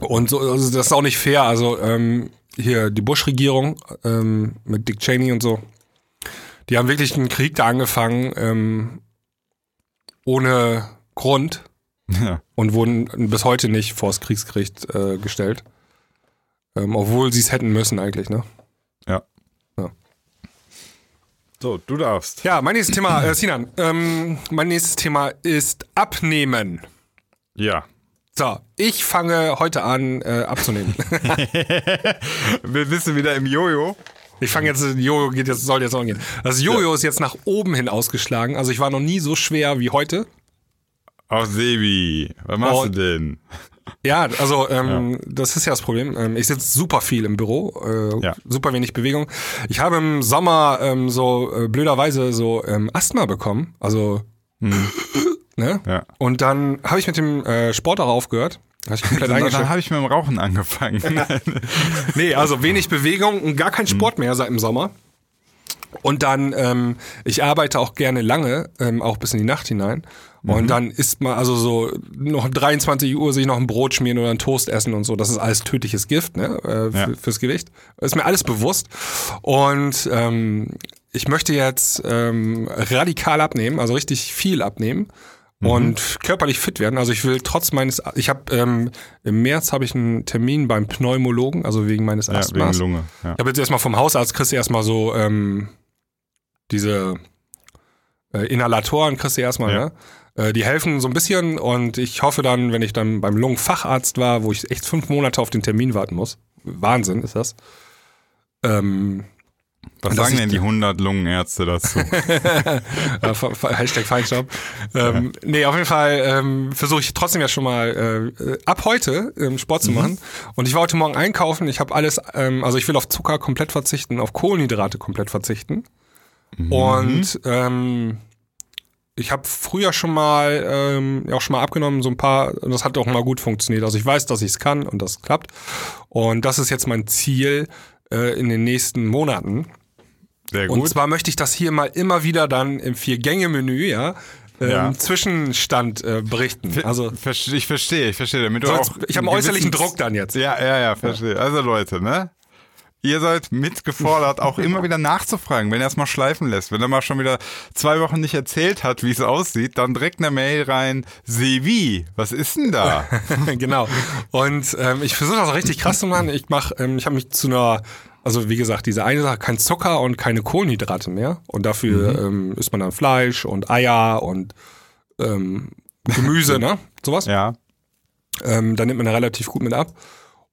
Und so, also das ist auch nicht fair. Also ähm, hier die Bush-Regierung ähm, mit Dick Cheney und so, die haben wirklich einen Krieg da angefangen ähm, ohne Grund Ja. und wurden bis heute nicht vors Kriegsgericht äh, gestellt. Ähm, obwohl sie es hätten müssen eigentlich, ne? ja. Ja. So, du darfst. Ja, mein nächstes Thema, äh, Sinan, ähm, mein nächstes Thema ist Abnehmen. Ja. So, ich fange heute an äh, abzunehmen. Bist du wieder im Jojo? Ich fange jetzt, Jojo geht jetzt, soll jetzt auch gehen. Das Jojo ist jetzt nach oben hin ausgeschlagen. Also ich war noch nie so schwer wie heute. Ach, Sebi, was machst Oh. du denn? Ja, also ähm, das ist ja das Problem. Ähm, ich sitze super viel im Büro, äh, Ja. super wenig Bewegung. Ich habe im Sommer ähm, so äh, blöderweise so ähm, Asthma bekommen. Also, ne? Ja. Und dann habe ich mit dem äh, Sport auch aufgehört. Komplett Dann, dann habe ich mit dem Rauchen angefangen. Nee, also wenig Bewegung und gar kein Sport mehr seit dem Sommer. Und dann, ähm, ich arbeite auch gerne lange, ähm, auch bis in die Nacht hinein. Und dann isst man, also so noch um 23 Uhr sich noch ein Brot schmieren oder einen Toast essen und so. Das ist alles tödliches Gift, ne? Äh, Ja. für, fürs Gewicht. Ist mir alles bewusst. Und ähm, ich möchte jetzt ähm, radikal abnehmen, also richtig viel abnehmen. Und körperlich fit werden. Also ich will trotz meines, ich habe ähm, im März habe ich einen Termin beim Pneumologen, also wegen meines ja, wegen Asthmas. Lunge. Ja. Ich habe jetzt erstmal vom Hausarzt kriegst du erstmal so ähm, diese äh, Inhalatoren kriegst du erstmal, Ja. ne? Äh, die helfen so ein bisschen und ich hoffe dann, wenn ich dann beim Lungenfacharzt war, wo ich echt fünf Monate auf den Termin warten muss, Wahnsinn ist das. Ähm, Was sagen denn die 100 Lungenärzte dazu? Hashtag Feinstaub. Ähm, Nee, auf jeden Fall ähm, versuche ich trotzdem ja schon mal äh, ab heute ähm, Sport zu machen. Und ich war heute Morgen einkaufen. Ich habe alles, ähm, also ich will auf Zucker komplett verzichten, auf Kohlenhydrate komplett verzichten. Und ähm, ich habe früher schon mal ähm, auch schon mal abgenommen, so ein paar, und das hat auch mal gut funktioniert. Also ich weiß, dass ich es kann und das klappt. Und das ist jetzt mein Ziel äh, in den nächsten Monaten. Sehr Und gut. zwar möchte ich das hier mal immer wieder dann im Vier-Gänge-Menü, ja, ähm, Ja. Zwischenstand äh, berichten. Also ich verstehe, ich verstehe. Damit du sonst, auch ich habe äußerlichen Druck dann jetzt. Ja, ja, ja, verstehe. Also Leute, ne? Ihr seid mitgefordert, auch immer wieder nachzufragen, wenn er es mal schleifen lässt. Wenn er mal schon wieder zwei Wochen nicht erzählt hat, wie es aussieht, dann direkt eine Mail rein. Sevi, was ist denn da? genau. Und ähm, ich versuche das auch richtig krass zu machen. Ich mach, ähm, ich habe mich zu einer, also wie gesagt, diese eine Sache, kein Zucker und keine Kohlenhydrate mehr. Und dafür ähm, isst man dann Fleisch und Eier und ähm, Gemüse, ne? Sowas. Ja. Ähm, da nimmt man da relativ gut mit ab.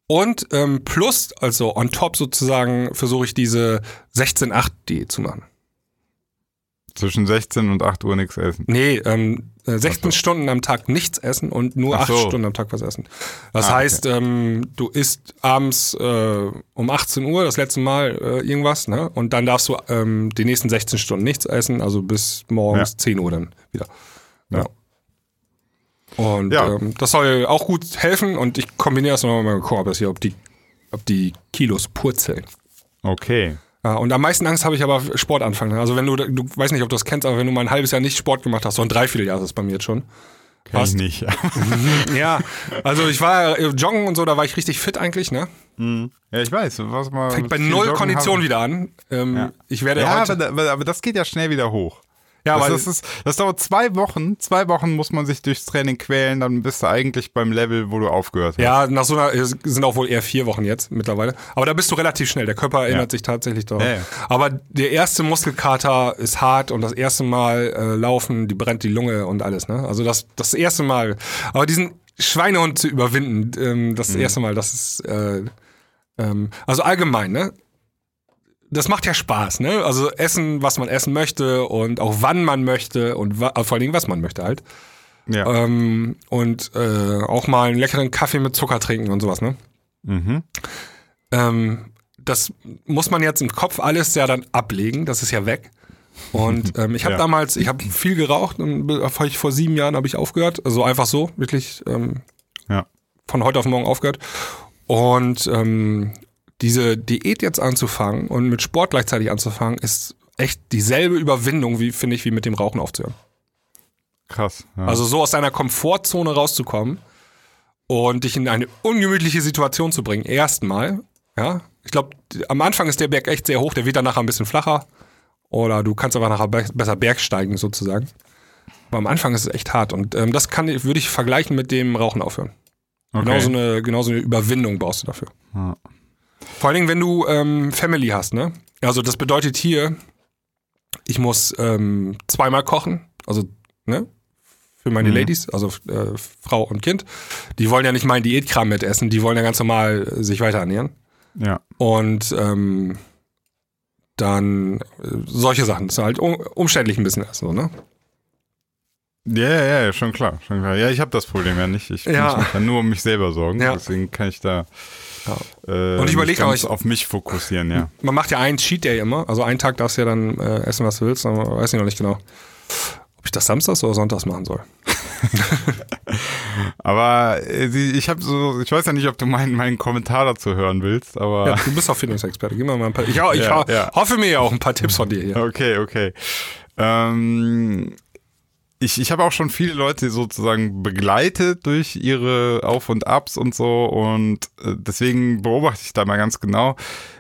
Und ähm, plus, also on top sozusagen, versuche ich diese 16-8-Diät zu machen. Zwischen 16 und 8 Uhr nichts essen. Nee, ähm, äh, 16 Stunden am Tag nichts essen und nur Ach 8 so. Stunden am Tag was essen. Das Ah, okay. heißt, ähm, du isst abends äh, um 18 Uhr das letzte Mal äh, irgendwas, ne? Und dann darfst du ähm, die nächsten 16 Stunden nichts essen, also bis morgens Ja. 10 Uhr dann wieder. Ja. Ja. Und Ja. Ähm, das soll auch gut helfen und ich kombiniere das nochmal ob das hier, ob die, ob die Kilos purzeln. Okay. Ja, und am meisten Angst habe ich aber Sport anfangen. Also wenn du, du weiß nicht, ob du das kennst, aber wenn du mal ein halbes Jahr nicht Sport gemacht hast, so ein Dreivierteljahr ist es bei mir jetzt schon. Kann Passt. ich nicht. Ja, also ich war äh, joggen und so, da war ich richtig fit eigentlich, ne? ja, ich weiß. Was mal Fängt bei null Joggen Kondition haben. wieder an. Ähm, Ja. Ich werde Ja, heute. aber, aber das geht ja schnell wieder hoch. Ja, das, weil, das, ist, das dauert zwei Wochen. Zwei Wochen muss man sich durchs Training quälen, dann bist du eigentlich beim Level, wo du aufgehört hast. ja, nach so einer sind auch wohl eher vier Wochen jetzt mittlerweile. Aber da bist du relativ schnell. Der Körper erinnert Ja. sich tatsächlich darauf. Ja, ja. Aber der erste Muskelkater ist hart und das erste Mal äh, laufen, die brennt die Lunge und alles, ne? Also das, das erste Mal. Aber diesen Schweinehund zu überwinden, ähm, das Mhm. erste Mal, das ist äh, ähm, also allgemein, ne? Das macht ja Spaß, ne? Also essen, was man essen möchte und auch wann man möchte und vor allen Dingen, was man möchte halt. Ja. Ähm, und äh, auch mal einen leckeren Kaffee mit Zucker trinken und sowas, ne? Mhm. Ähm, das muss man jetzt im Kopf alles ja dann ablegen, das ist ja weg. Und ähm, ich habe Ja. damals, ich habe viel geraucht und vor sieben Jahren habe ich aufgehört, also einfach so, wirklich ähm, Ja. von heute auf morgen aufgehört. Und ähm, diese Diät jetzt anzufangen und mit Sport gleichzeitig anzufangen, ist echt dieselbe Überwindung, wie finde ich, wie mit dem Rauchen aufzuhören. Krass. Ja. Also so aus deiner Komfortzone rauszukommen und dich in eine ungemütliche Situation zu bringen. Erstmal, ja. Ich glaube, am Anfang ist der Berg echt sehr hoch, der wird dann nachher ein bisschen flacher. Oder du kannst aber nachher be besser bergsteigen sozusagen. Aber am Anfang ist es echt hart. Und ähm, das kann, würde ich vergleichen mit dem Rauchen aufhören. okay. Genauso eine, genauso eine Überwindung brauchst du dafür. Ja. Vor allen Dingen, wenn du ähm, Family hast, ne? Also das bedeutet hier, ich muss ähm, zweimal kochen, also ne? Für meine Mhm. Ladies, also äh, Frau und Kind. Die wollen ja nicht meinen Diätkram mitessen, die wollen ja ganz normal äh, sich weiter ernähren. ja. Und ähm, dann äh, solche Sachen. Das ist halt um, umständlich ein bisschen so, ne? Ja, ja, ja, schon klar, schon klar. Ja, ich habe das Problem ja nicht. Ich Ja. muss mich dann nur um mich selber sorgen. Ja. Deswegen kann ich da Ja. äh, Und ich mich überleg auch, ganz ich- auf mich fokussieren, ja. Man macht ja einen Cheat Day immer. Also einen Tag darfst du ja dann äh, essen, was du willst. Aber weiß ich noch nicht genau, ob ich das samstags oder sonntags machen soll. Aber äh, ich habe so, ich weiß ja nicht, ob du meinen, meinen Kommentar dazu hören willst, aber. Ja, du bist auch Fitnessexperte. Gib mir mal ein paar. Ich, ich ja, ja. hoffe mir ja auch ein paar Tipps von dir hier. Okay, okay. Ähm, ich, ich habe auch schon viele Leute sozusagen begleitet durch ihre Auf und Abs und so und äh, deswegen beobachte ich da mal ganz genau.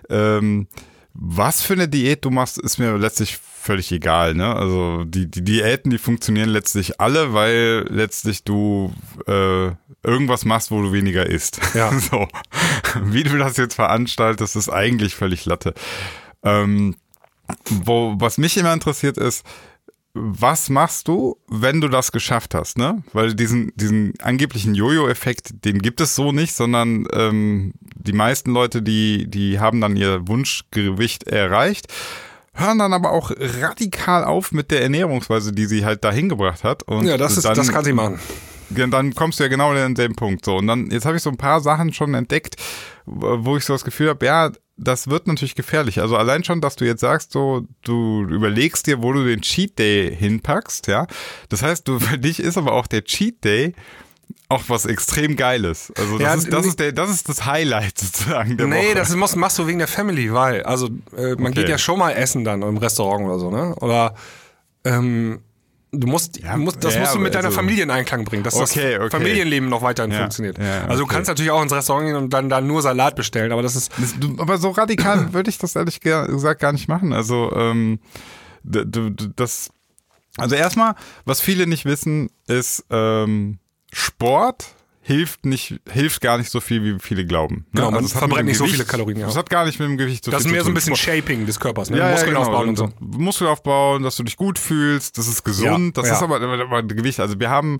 Ähm, was für eine Diät du machst, ist mir letztlich völlig egal. Ne? Also die, die Diäten, die funktionieren letztlich alle, weil letztlich du äh, irgendwas machst, wo du weniger isst. Ja. so. Wie du das jetzt veranstaltest, ist eigentlich völlig Latte. Ähm, wo, was mich immer interessiert ist, was machst du, wenn du das geschafft hast, ne? Weil diesen, diesen angeblichen Jojo-Effekt, den gibt es so nicht, sondern ähm, die meisten Leute, die, die haben dann ihr Wunschgewicht erreicht, hören dann aber auch radikal auf mit der Ernährungsweise, die sie halt dahin gebracht hat. Und ja, das ist, dann, das kann sie machen. Dann kommst du ja genau an den Punkt. So. Und dann, jetzt habe ich so ein paar Sachen schon entdeckt, wo ich so das Gefühl habe, ja, das wird natürlich gefährlich. Also allein schon, dass du jetzt sagst, so, du überlegst dir, wo du den Cheat Day hinpackst, ja. Das heißt, du, für dich ist aber auch der Cheat Day auch was extrem Geiles. Also das, ja, ist, das, ist, der, das ist das Highlight sozusagen der Nee, Woche. das machst, machst du wegen der Family, weil, also äh, man okay. geht ja schon mal essen dann im Restaurant oder so, ne? Oder ähm, Du musst, ja, musst das ja, musst du mit deiner also, Familie in Einklang bringen, dass okay, das okay. Familienleben noch weiterhin ja, funktioniert. also du kannst natürlich auch ins Restaurant gehen und dann da nur Salat bestellen, aber das ist. Das, du, aber so radikal würde ich das ehrlich gesagt gar nicht machen. Also ähm, das. Also erstmal, was viele nicht wissen, ist ähm, Sport hilft nicht, hilft gar nicht so viel, wie viele glauben. Ne? Genau, man also verbrennt nicht Gewicht, so viele Kalorien. Ja. Das hat gar nicht mit dem Gewicht zu Das ist mehr so ein bisschen Shaping des Körpers, ne? Ja, Muskeln ja, genau. aufbauen und so. Muskel aufbauen, dass du dich gut fühlst, das ist gesund, ja, das ja. ist aber, aber, Gewicht. Also wir haben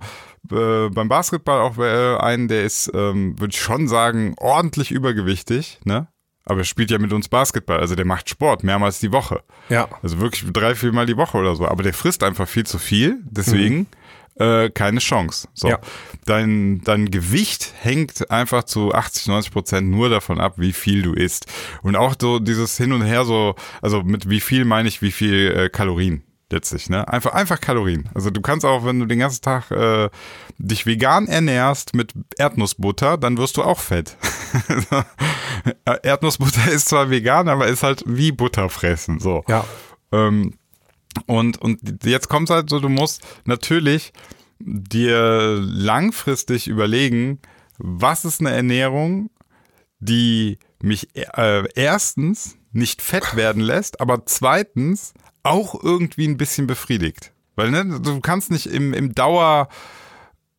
äh, beim Basketball auch äh, einen, der ist, ähm, würde ich schon sagen, ordentlich übergewichtig, ne? Aber er spielt ja mit uns Basketball, also der macht Sport mehrmals die Woche. Ja. Also wirklich drei, vier Mal die Woche oder so. Aber der frisst einfach viel zu viel, deswegen. Mhm äh, keine Chance. So. Ja. Dein, dein Gewicht hängt einfach zu 80, 90 Prozent nur davon ab, wie viel du isst. Und auch so dieses Hin und Her so, also mit wie viel meine ich, wie viel äh, Kalorien letztlich, ne? Einfach, einfach Kalorien. Also du kannst auch, wenn du den ganzen Tag äh, dich vegan ernährst mit Erdnussbutter, dann wirst du auch fett. Erdnussbutter ist zwar vegan, aber ist halt wie Butter fressen. So. Ja. Ähm, und, und jetzt kommt halt so, du musst natürlich dir langfristig überlegen, was ist eine Ernährung, die mich äh, erstens nicht fett werden lässt, aber zweitens auch irgendwie ein bisschen befriedigt. Weil ne, du kannst nicht im, im Dauer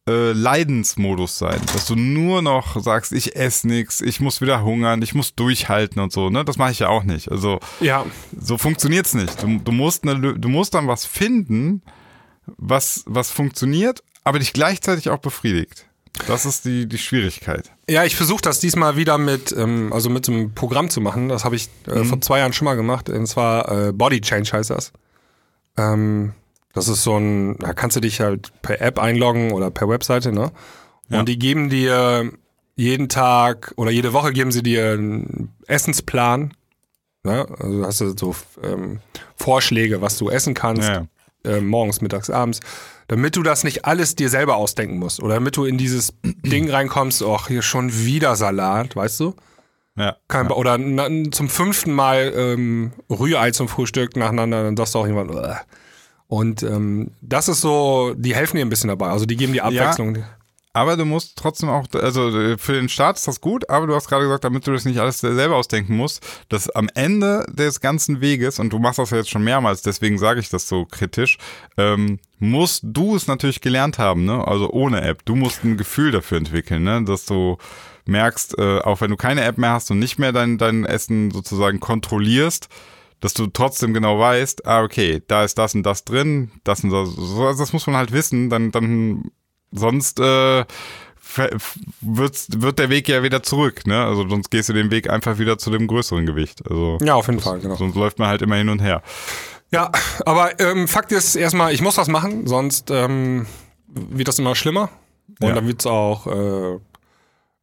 äh, Leidensmodus sein, dass du nur noch sagst, ich esse nichts, ich muss wieder hungern, ich muss durchhalten und so, ne? Das mache ich ja auch nicht. Also ja. so funktioniert's nicht. Du, du, musst eine, du musst dann was finden, was, was funktioniert, aber dich gleichzeitig auch befriedigt. Das ist die, die Schwierigkeit. Ja, ich versuche das diesmal wieder mit, ähm, also mit einem Programm zu machen. Das habe ich äh, mhm. vor zwei Jahren schon mal gemacht. Und zwar äh, Body Change heißt das. Ähm, das ist so ein, da kannst du dich halt per App einloggen oder per Webseite, ne? Und ja. die geben dir jeden Tag oder jede Woche geben sie dir einen Essensplan. Ne? Also hast du so ähm, Vorschläge, was du essen kannst, ja. äh, morgens, mittags, abends, damit du das nicht alles dir selber ausdenken musst oder damit du in dieses Ding reinkommst, ach, hier schon wieder Salat, weißt du? Ja. Kein, ja. Oder na, zum fünften Mal ähm, Rührei zum Frühstück nacheinander, dann sagst du auch irgendwann, Ugh. Und ähm, das ist so, die helfen dir ein bisschen dabei. Also die geben dir Abwechslung. Ja, aber du musst trotzdem auch, also für den Start ist das gut, aber du hast gerade gesagt, damit du das nicht alles selber ausdenken musst, dass am Ende des ganzen Weges, und du machst das ja jetzt schon mehrmals, deswegen sage ich das so kritisch, ähm, musst du es natürlich gelernt haben, ne? Also ohne App. Du musst ein Gefühl dafür entwickeln, ne? Dass du merkst, äh, auch wenn du keine App mehr hast und nicht mehr dein, dein Essen sozusagen kontrollierst, dass du trotzdem genau weißt, ah, okay, da ist das und das drin, das und das. Also das muss man halt wissen, dann, dann sonst äh, wird, wird der Weg ja wieder zurück, ne? Also sonst gehst du den Weg einfach wieder zu dem größeren Gewicht. Also ja, auf jeden Fall, genau. Sonst läuft man halt immer hin und her. Ja, aber ähm, Fakt ist erstmal, ich muss was machen, sonst ähm, wird das immer schlimmer. Und ja. dann wird es auch äh,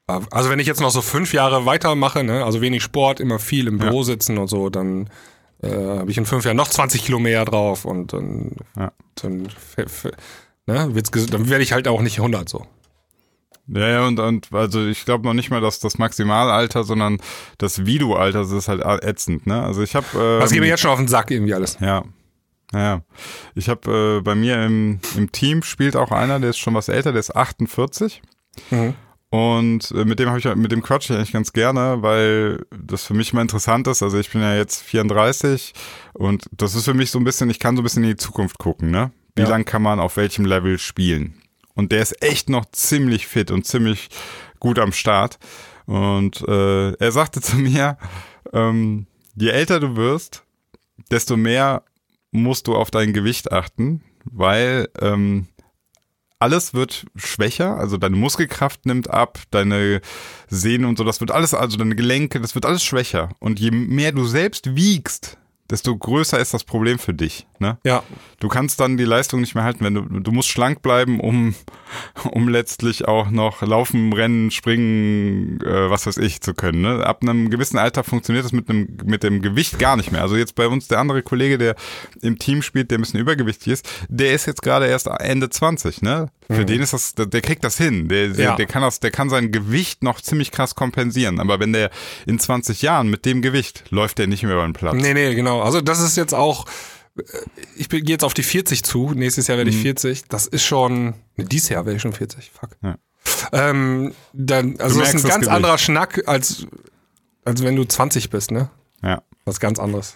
also wenn ich jetzt noch so fünf Jahre weitermache, ne, also wenig Sport, immer viel im Büro ja. sitzen und so, dann äh, habe ich in fünf Jahren noch 20 Kilo mehr drauf und dann, ja. dann, ne, wird's, dann werde ich halt auch nicht 100 so. Ja, ja, und, und also ich glaube noch nicht mal, dass das Maximalalter, sondern das Videoalter, das ist halt ätzend, ne? Also ich habe. Ähm, das geht mir jetzt schon auf den Sack irgendwie alles. Ja. Ja, ich habe äh, bei mir im, im Team spielt auch einer, der ist schon was älter, der ist 48. Mhm. Und äh, mit dem habe ich mit dem quatsch ich eigentlich ganz gerne, weil das für mich mal interessant ist. Also ich bin ja jetzt 34 und das ist für mich so ein bisschen, ich kann so ein bisschen in die Zukunft gucken, ne? Wie ja. lang kann man auf welchem Level spielen? Und der ist echt noch ziemlich fit und ziemlich gut am Start. Und äh, er sagte zu mir, ähm, je älter du wirst, desto mehr musst du auf dein Gewicht achten, weil ähm, alles wird schwächer, also deine Muskelkraft nimmt ab, deine Sehnen und so, das wird alles, also deine Gelenke, das wird alles schwächer. Und je mehr du selbst wiegst, desto größer ist das Problem für dich. Ne? Ja. Du kannst dann die Leistung nicht mehr halten, wenn du, du musst schlank bleiben, um, um letztlich auch noch laufen, rennen, springen, äh, was weiß ich, zu können. Ne? Ab einem gewissen Alter funktioniert das mit einem, mit dem Gewicht gar nicht mehr. Also jetzt bei uns der andere Kollege, der im Team spielt, der ein bisschen übergewichtig ist, der ist jetzt gerade erst Ende 20, ne? Für mhm. den ist das, der, kriegt das hin. Der, der, ja. der kann das, der kann sein Gewicht noch ziemlich krass kompensieren. Aber wenn der in 20 Jahren mit dem Gewicht läuft der nicht mehr über den Platz. Nee, nee, genau. Also das ist jetzt auch, ich gehe jetzt auf die 40 zu. Nächstes Jahr werde ich mhm. 40. Das ist schon, nee, dieses Jahr werde ich schon 40. Fuck. Ja. Ähm, dann, also das ist ein ganz anderer Schnack, als, als wenn du 20 bist, ne? Ja. Was ganz anderes.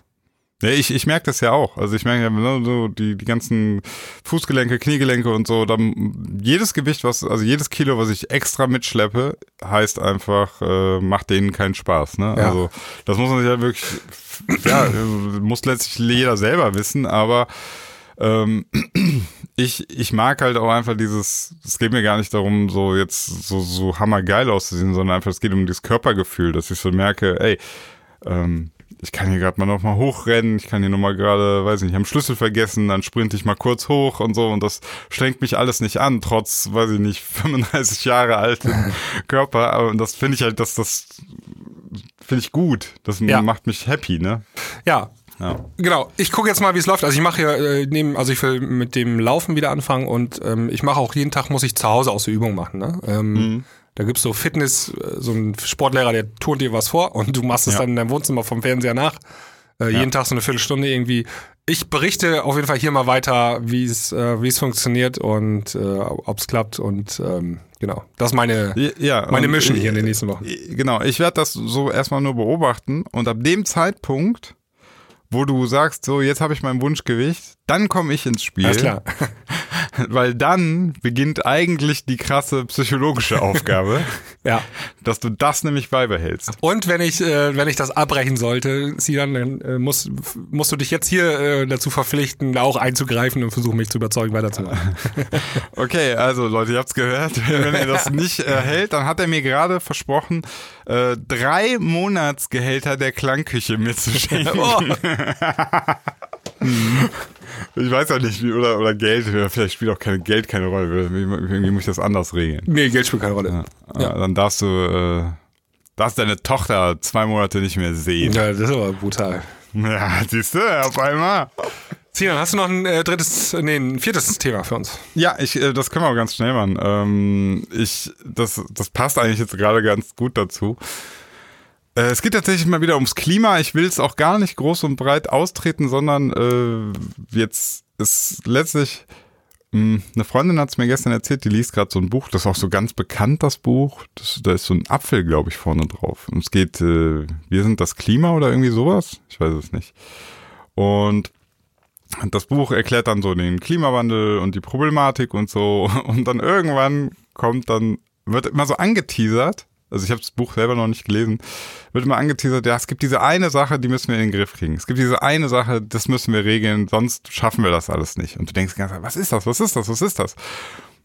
Ja, ich, ich merke das ja auch. Also ich merke ja ne, so die, die ganzen Fußgelenke, Kniegelenke und so. Dann jedes Gewicht, was, also jedes Kilo, was ich extra mitschleppe, heißt einfach, äh, macht denen keinen Spaß. Ne? Ja. Also das muss man sich ja wirklich, ja, muss letztlich jeder selber wissen, aber ähm, ich, ich mag halt auch einfach dieses, es geht mir gar nicht darum, so jetzt so, so hammergeil auszusehen, sondern einfach, es geht um dieses Körpergefühl, dass ich so merke, ey, ähm, ich kann hier gerade mal noch mal hochrennen, ich kann hier noch mal gerade, weiß nicht, ich habe Schlüssel vergessen, dann sprinte ich mal kurz hoch und so und das strengt mich alles nicht an, trotz, weiß ich nicht, 35 Jahre alten Körper. Und das finde ich halt, dass das finde ich gut. Das ja. macht mich happy, ne? Ja, ja. Genau. Ich gucke jetzt mal, wie es läuft. Also ich mache ja äh, neben, also ich will mit dem Laufen wieder anfangen und ähm, ich mache auch jeden Tag muss ich zu Hause aus der Übung machen. Ne? Ähm, mhm. Da gibt's so Fitness, äh, so ein Sportlehrer, der turnt dir was vor und du machst es ja. dann in deinem Wohnzimmer vom Fernseher nach. Äh, ja. Jeden Tag so eine Viertelstunde irgendwie. Ich berichte auf jeden Fall hier mal weiter, wie es äh, wie es funktioniert und äh, ob es klappt und ähm, genau. Das ist meine ja, meine Mission hier in den nächsten Wochen. Genau, ich werde das so erstmal nur beobachten und ab dem Zeitpunkt wo du sagst, so jetzt habe ich mein Wunschgewicht, dann komme ich ins Spiel. Alles klar. Weil dann beginnt eigentlich die krasse psychologische Aufgabe, ja. dass du das nämlich beibehältst. Und wenn ich, äh, wenn ich das abbrechen sollte, Sinan, dann äh, musst, musst du dich jetzt hier äh, dazu verpflichten, auch einzugreifen und versuchen, mich zu überzeugen, weiterzumachen. okay, also Leute, ihr habt's gehört. Wenn ihr das nicht erhält, dann hat er mir gerade versprochen, äh, drei Monatsgehälter der Klangküche mitzuschicken. oh. Ich weiß ja nicht, wie, oder, oder Geld, vielleicht spielt auch keine Geld keine Rolle. Irgendwie muss ich das anders regeln. Nee, Geld spielt keine Rolle. Ja. ja. Dann darfst du, äh, darfst deine Tochter zwei Monate nicht mehr sehen. Ja, das ist aber brutal. Ja, siehst du, auf einmal. Sinan, hast du noch ein äh, drittes, nee, ein viertes Thema für uns? Ja, ich, äh, das können wir auch ganz schnell machen. Ähm, ich, das, das passt eigentlich jetzt gerade ganz gut dazu. Äh, es geht tatsächlich mal wieder ums Klima. Ich will es auch gar nicht groß und breit austreten, sondern äh, jetzt ist letztlich mh, hm, eine Freundin hat es mir gestern erzählt, die liest gerade so ein Buch, das ist auch so ganz bekannt, das Buch. Das, da ist so ein Apfel, glaube ich, vorne drauf. Und es geht, äh, wir sind das Klima oder irgendwie sowas? Ich weiß es nicht. Und das Buch erklärt dann so den Klimawandel und die Problematik und so. Und dann irgendwann kommt dann, wird immer so angeteasert, also ich habe das Buch selber noch nicht gelesen, wird immer angeteasert, ja, es gibt diese eine Sache, die müssen wir in den Griff kriegen. Es gibt diese eine Sache, das müssen wir regeln, sonst schaffen wir das alles nicht. Und du denkst ganz, was ist das, was ist das, was ist das?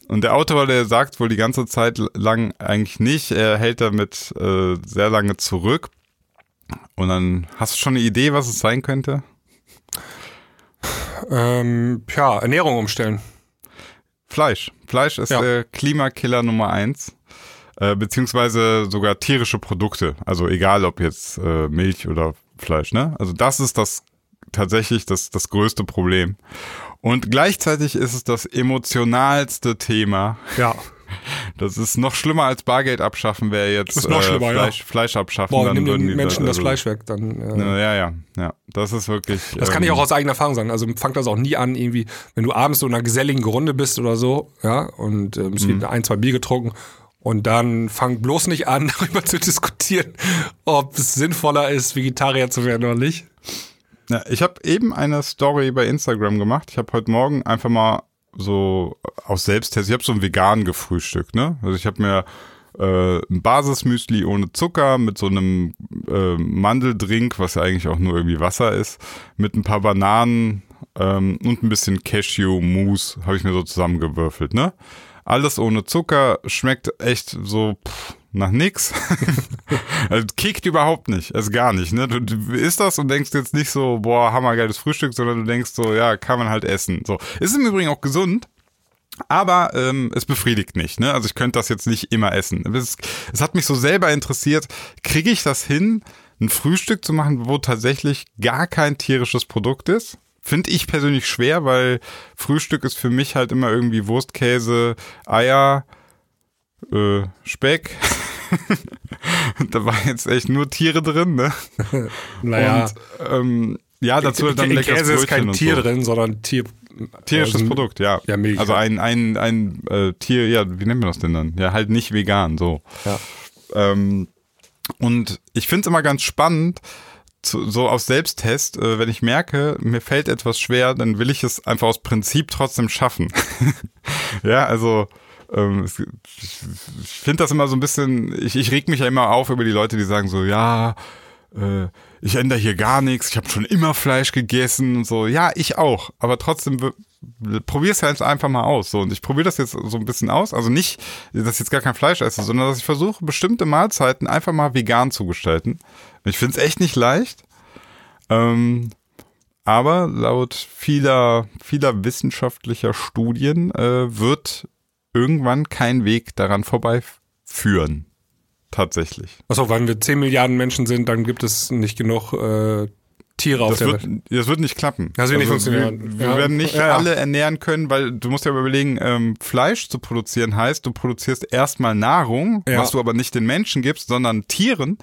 Und der Autor, der sagt wohl die ganze Zeit lang eigentlich nicht, er hält damit äh, sehr lange zurück. Und dann hast du schon eine Idee, was es sein könnte? Ähm, ja, Ernährung umstellen. Fleisch. Fleisch ist ja. der Klimakiller Nummer eins. Äh, beziehungsweise sogar tierische Produkte. Also egal ob jetzt äh, Milch oder Fleisch, ne? Also das ist das tatsächlich das, das größte Problem. Und gleichzeitig ist es das emotionalste Thema. Ja. Das ist noch schlimmer als Bargeld abschaffen, wäre jetzt ist noch äh, schlimmer, ja. Fleisch, Fleisch abschaffen. Boah, dann nimm den Menschen da- das also- Fleisch weg. Dann, äh, Ja, ja, ja, ja. Das ist wirklich. Das kann ich ähm, auch aus eigener Erfahrung sagen. Also fangt das auch nie an, irgendwie, wenn du abends so in einer geselligen Runde bist oder so, ja, und ähm, es Mhm. wird ein, zwei Bier getrunken und dann fang bloß nicht an, darüber zu diskutieren, ob es sinnvoller ist, Vegetarier zu werden oder nicht. Ja, ich habe eben eine Story bei Instagram gemacht. Ich habe heute Morgen einfach mal so aus Selbsttest, ich habe so ein vegan gefrühstückt, ne? Also ich habe mir äh, ein Basismüsli ohne Zucker mit so einem äh, Mandeldrink, was ja eigentlich auch nur irgendwie Wasser ist, mit ein paar Bananen ähm, und ein bisschen Cashew-Mousse habe ich mir so zusammengewürfelt, ne? Alles ohne Zucker, schmeckt echt so pff, nach nix. also kickt überhaupt nicht, also gar nicht, ne? Du, du isst das und denkst jetzt nicht so, boah, hammergeiles Frühstück, sondern du denkst so, ja, kann man halt essen. So. Ist im Übrigen auch gesund, aber ähm, es befriedigt nicht. Ne? Also ich könnte das jetzt nicht immer essen. Es, es hat mich so selber interessiert, kriege ich das hin, ein Frühstück zu machen, wo tatsächlich gar kein tierisches Produkt ist? Finde ich persönlich schwer, weil Frühstück ist für mich halt immer irgendwie Wurst, Käse, Eier, äh, Speck. da war jetzt echt nur Tiere drin, ne? Naja, Und ähm, ja, dazu dann in leckeres Käse ist kein Tier so. drin, sondern Tier. Tierisches also, Produkt, ja. Ja, Milch. Also ein, ein, ein äh, Tier, ja, wie nennen wir das denn dann? Ja, halt nicht vegan, so. Ja. Ähm, und ich finde es immer ganz spannend, zu, so aus Selbsttest, äh, wenn ich merke, mir fällt etwas schwer, dann will ich es einfach aus Prinzip trotzdem schaffen. ja, also ähm, es- ich, ich finde das immer so ein bisschen, ich, ich reg mich ja immer auf über die Leute, die sagen so, ja, äh, ich ändere hier gar nichts, ich habe schon immer Fleisch gegessen und so. Ja, ich auch, aber trotzdem probier's halt einfach mal aus. So und ich probiere das jetzt so ein bisschen aus, also nicht, dass ich jetzt gar kein Fleisch esse, sondern dass ich versuche bestimmte Mahlzeiten einfach mal vegan zu gestalten. Ich finde es echt nicht leicht. Ähm, aber laut vieler, vieler wissenschaftlicher Studien äh, wird irgendwann kein Weg daran vorbeiführen. Tatsächlich. Achso, weil wir 10 Milliarden Menschen sind, dann gibt es nicht genug äh, Tiere auf Das der wird, Welt. das wird nicht klappen. Das wird nicht funktionieren. Wir, wir Ja. werden nicht Ja, ja. alle ernähren können, weil du musst ja überlegen, ähm, Fleisch zu produzieren heißt, du produzierst erstmal Nahrung, was du aber nicht den Menschen gibst, sondern Tieren,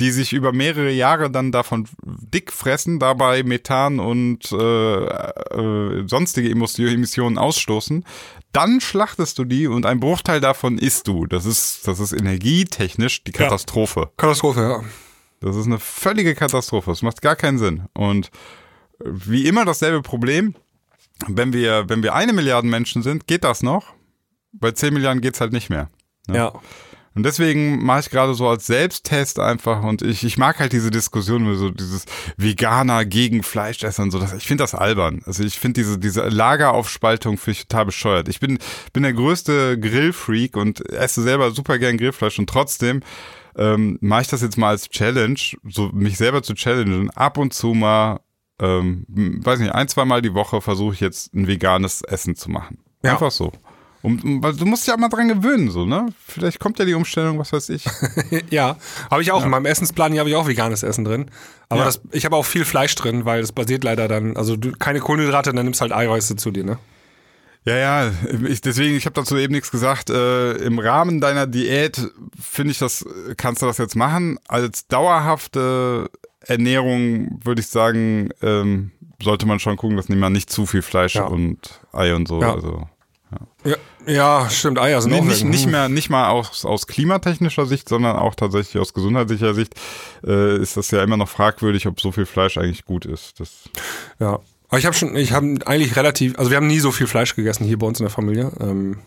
die sich über mehrere Jahre dann davon dick fressen, dabei Methan und äh, äh, sonstige Emissionen ausstoßen. Dann schlachtest du die und ein Bruchteil davon isst du. Das ist, das ist energietechnisch die. Katastrophe. Katastrophe, ja. Das ist eine völlige Katastrophe. Das macht gar keinen Sinn. Und wie immer dasselbe Problem. Wenn wir, wenn wir eine Milliarde Menschen sind, geht das noch. Bei 10 Milliarden geht's halt nicht mehr. Ja. Und deswegen mache ich gerade so als Selbsttest einfach und ich, ich mag halt diese Diskussion, so dieses Veganer gegen Fleischesser und so. Das, ich finde das albern. Also ich finde diese, diese Lageraufspaltung ich total bescheuert. Ich bin, bin der größte Grillfreak und esse selber super gern Grillfleisch und trotzdem ähm, mache ich das jetzt mal als Challenge, so mich selber zu challengen. Ab und zu mal, ähm, weiß nicht, ein, zweimal die Woche versuche ich jetzt ein veganes Essen zu machen. Ja. Einfach so. Um, weil du musst dich ja mal dran gewöhnen, so, ne? Vielleicht kommt ja die Umstellung, was weiß ich. Ja, habe ich auch. In meinem Essensplan hier habe ich auch veganes Essen drin. Aber Ja. das, ich habe auch viel Fleisch drin, weil das basiert leider dann, also du, keine Kohlenhydrate, dann nimmst halt Eiweiße zu dir, ne? Ja, ja, ich, deswegen, ich habe dazu eben nichts gesagt. Äh, Im Rahmen deiner Diät finde ich das, kannst du das jetzt machen. Als dauerhafte Ernährung würde ich sagen, ähm, sollte man schon gucken, dass man nicht zu viel Fleisch Ja. und Ei und so. Ja. Also Ja, ja stimmt, Eier sind nee, auch nicht, nicht Hm. mehr, nicht mal aus, aus klimatechnischer Sicht, sondern auch tatsächlich aus gesundheitlicher Sicht äh, ist das ja immer noch fragwürdig, ob so viel Fleisch eigentlich gut ist. Das, Ja. Aber ich habe schon, ich habe eigentlich relativ, also wir haben nie so viel Fleisch gegessen hier bei uns in der Familie. Ähm,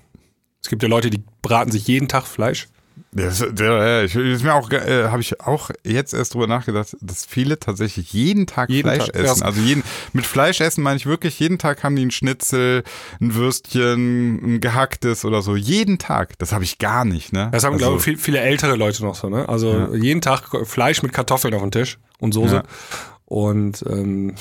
es gibt ja Leute, die braten sich jeden Tag Fleisch. Das, der, ich, mir auch, äh, habe ich auch jetzt erst drüber nachgedacht, dass viele tatsächlich jeden Tag Jeden Fleisch Tag, essen. ja. Also jeden, mit Fleisch essen meine ich wirklich, jeden Tag haben die ein Schnitzel, ein Würstchen, ein gehacktes oder so. Jeden Tag. Das habe ich gar nicht, ne? Das haben, also, glaube ich, viel, viele ältere Leute noch so, ne? Also jeden Tag Fleisch mit Kartoffeln auf dem Tisch und Soße. Ja. Und ähm,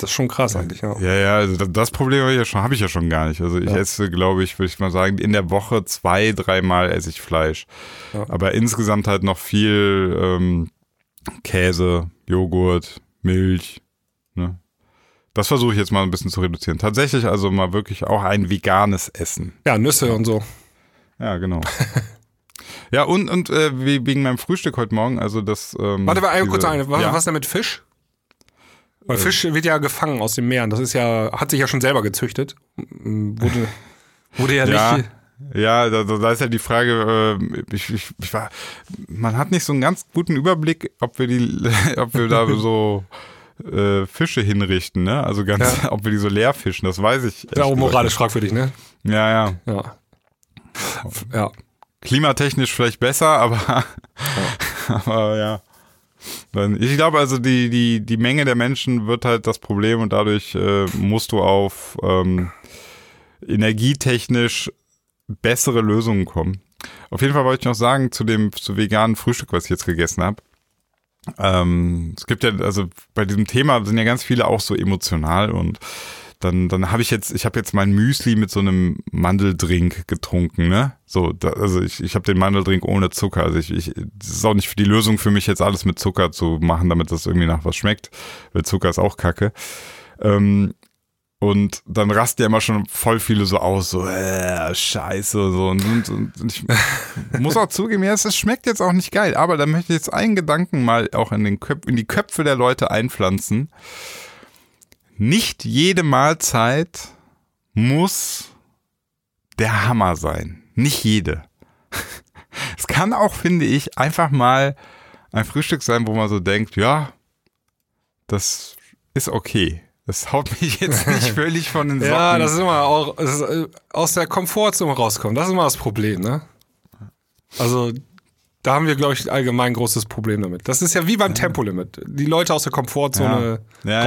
das ist schon krass eigentlich, ja. Ja, ja, also das, Problem habe ich ja schon, habe ich ja schon gar nicht. Also ich Ja. esse, glaube ich, würde ich mal sagen, in der Woche zwei, dreimal esse ich Fleisch. Ja. Aber insgesamt halt noch viel ähm, Käse, Joghurt, Milch. Ne? Das versuche ich jetzt mal ein bisschen zu reduzieren. Tatsächlich also mal wirklich auch ein veganes Essen. Ja, Nüsse und so. Ja, genau. ja, und, und äh, wegen meinem Frühstück heute Morgen, also das. Ähm, Warte mal, kurz eine. Was, ja, was denn mit Fisch? Weil Fisch wird ja gefangen aus den Meeren. Das ist ja, hat sich ja schon selber gezüchtet. Wurde, wurde ja, Ja, nicht. ja da, da ist ja die Frage, äh, ich, ich, ich war, man hat nicht so einen ganz guten Überblick, ob wir die, ob wir da so äh, Fische hinrichten, ne? Also ganz, ob wir die so leer fischen, das weiß ich. Ist auch moralisch fragwürdig, ne? Ja, ja. Ja. Ja. Klimatechnisch vielleicht besser, aber, aber ja. Ich glaube also, die, die, die Menge der Menschen wird halt das Problem und dadurch äh, musst du auf ähm, energietechnisch bessere Lösungen kommen. Auf jeden Fall wollte ich noch sagen zu dem zu veganen Frühstück, was ich jetzt gegessen habe. Ähm, es gibt ja, also bei diesem Thema sind ja ganz viele auch so emotional und dann, dann habe ich jetzt, ich habe jetzt mein Müsli mit so einem Mandeldrink getrunken, ne? So, da, also ich, ich habe den Mandeldrink ohne Zucker. Also ich, ich, das ist auch nicht die Lösung für mich, jetzt alles mit Zucker zu machen, damit das irgendwie nach was schmeckt, weil Zucker ist auch Kacke. Ähm, und dann rasten ja immer schon voll viele so aus, so, äh, scheiße, so. Und, und, und ich muss auch zugeben, ja, es es schmeckt jetzt auch nicht geil, aber da möchte ich jetzt einen Gedanken mal auch in, den Köp in die Köpfe der Leute einpflanzen. Nicht jede Mahlzeit muss der Hammer sein. Nicht jede. Es kann auch, finde ich, einfach mal ein Frühstück sein, wo man so denkt, ja, das ist okay. Das haut mich jetzt nicht völlig von den Socken. Ja, das ist immer auch ist, äh, aus der Komfortzone rauskommen. Das ist immer das Problem, ne? Also, da haben wir, glaube ich, allgemein ein großes Problem damit. Das ist ja wie beim Tempolimit. Die Leute aus der Komfortzone Ja. Ja, ja.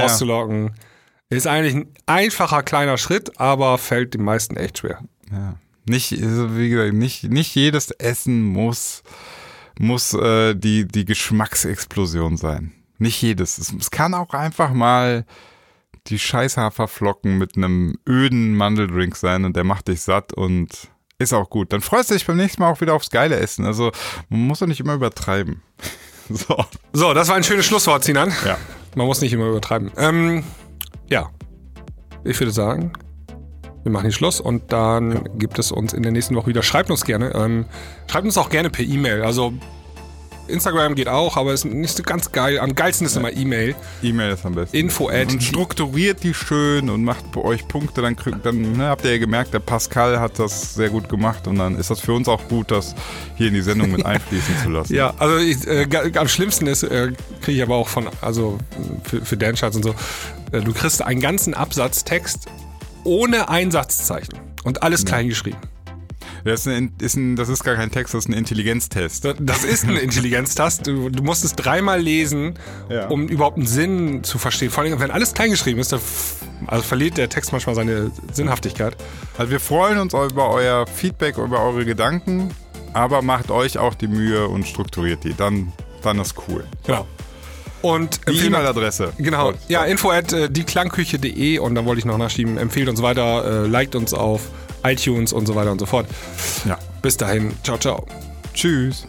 Ist eigentlich ein einfacher kleiner Schritt, aber fällt den meisten echt schwer. Ja. Nicht, also wie gesagt, nicht, nicht jedes Essen muss, muss äh, die, die Geschmacksexplosion sein. Nicht jedes. Es, es kann auch einfach mal die Scheißhaferflocken mit einem öden Mandeldrink sein und der macht dich satt und ist auch gut. Dann freust du dich beim nächsten Mal auch wieder aufs geile Essen. Also man muss doch nicht immer übertreiben. So. So, das war ein schönes Schlusswort, Sinan. Ja. Man muss nicht immer übertreiben. Ähm, ja, ich würde sagen, wir machen hier Schluss und dann gibt es uns in der nächsten Woche wieder. Schreibt uns gerne. Ähm, schreibt uns auch gerne per E-Mail. Also Instagram geht auch, aber ist nicht so ganz geil. Am geilsten ist immer E-Mail. E-Mail ist am besten. Info at und strukturiert die schön und macht bei euch Punkte. Dann, kriegt- dann ne, habt ihr ja gemerkt, der Pascal hat das sehr gut gemacht und dann ist das für uns auch gut, das hier in die Sendung mit einfließen zu lassen. Ja, also ich, äh, am schlimmsten ist, äh, kriege ich aber auch von, also für, für Dancharts und so, du kriegst einen ganzen Absatz Text ohne Einsatzzeichen und alles klein geschrieben. Das ist, ein, ist ein, das ist gar kein Text, das ist ein Intelligenztest. Das ist ein Intelligenztast. Du, du musst es dreimal lesen, Ja. um überhaupt einen Sinn zu verstehen. Vor allem, wenn alles klein geschrieben ist, dann also verliert der Text manchmal seine Sinnhaftigkeit. Also wir freuen uns über euer Feedback, über eure Gedanken, aber macht euch auch die Mühe und strukturiert die. Dann, dann ist cool. Genau. Und Die E-Mail-Adresse. Genau, ja, info at äh, dieklangküche.de und dann wollte ich noch nachschieben, empfehlt uns weiter, äh, liked uns auf iTunes und so weiter und so fort. Ja. Bis dahin, ciao, ciao. Tschüss.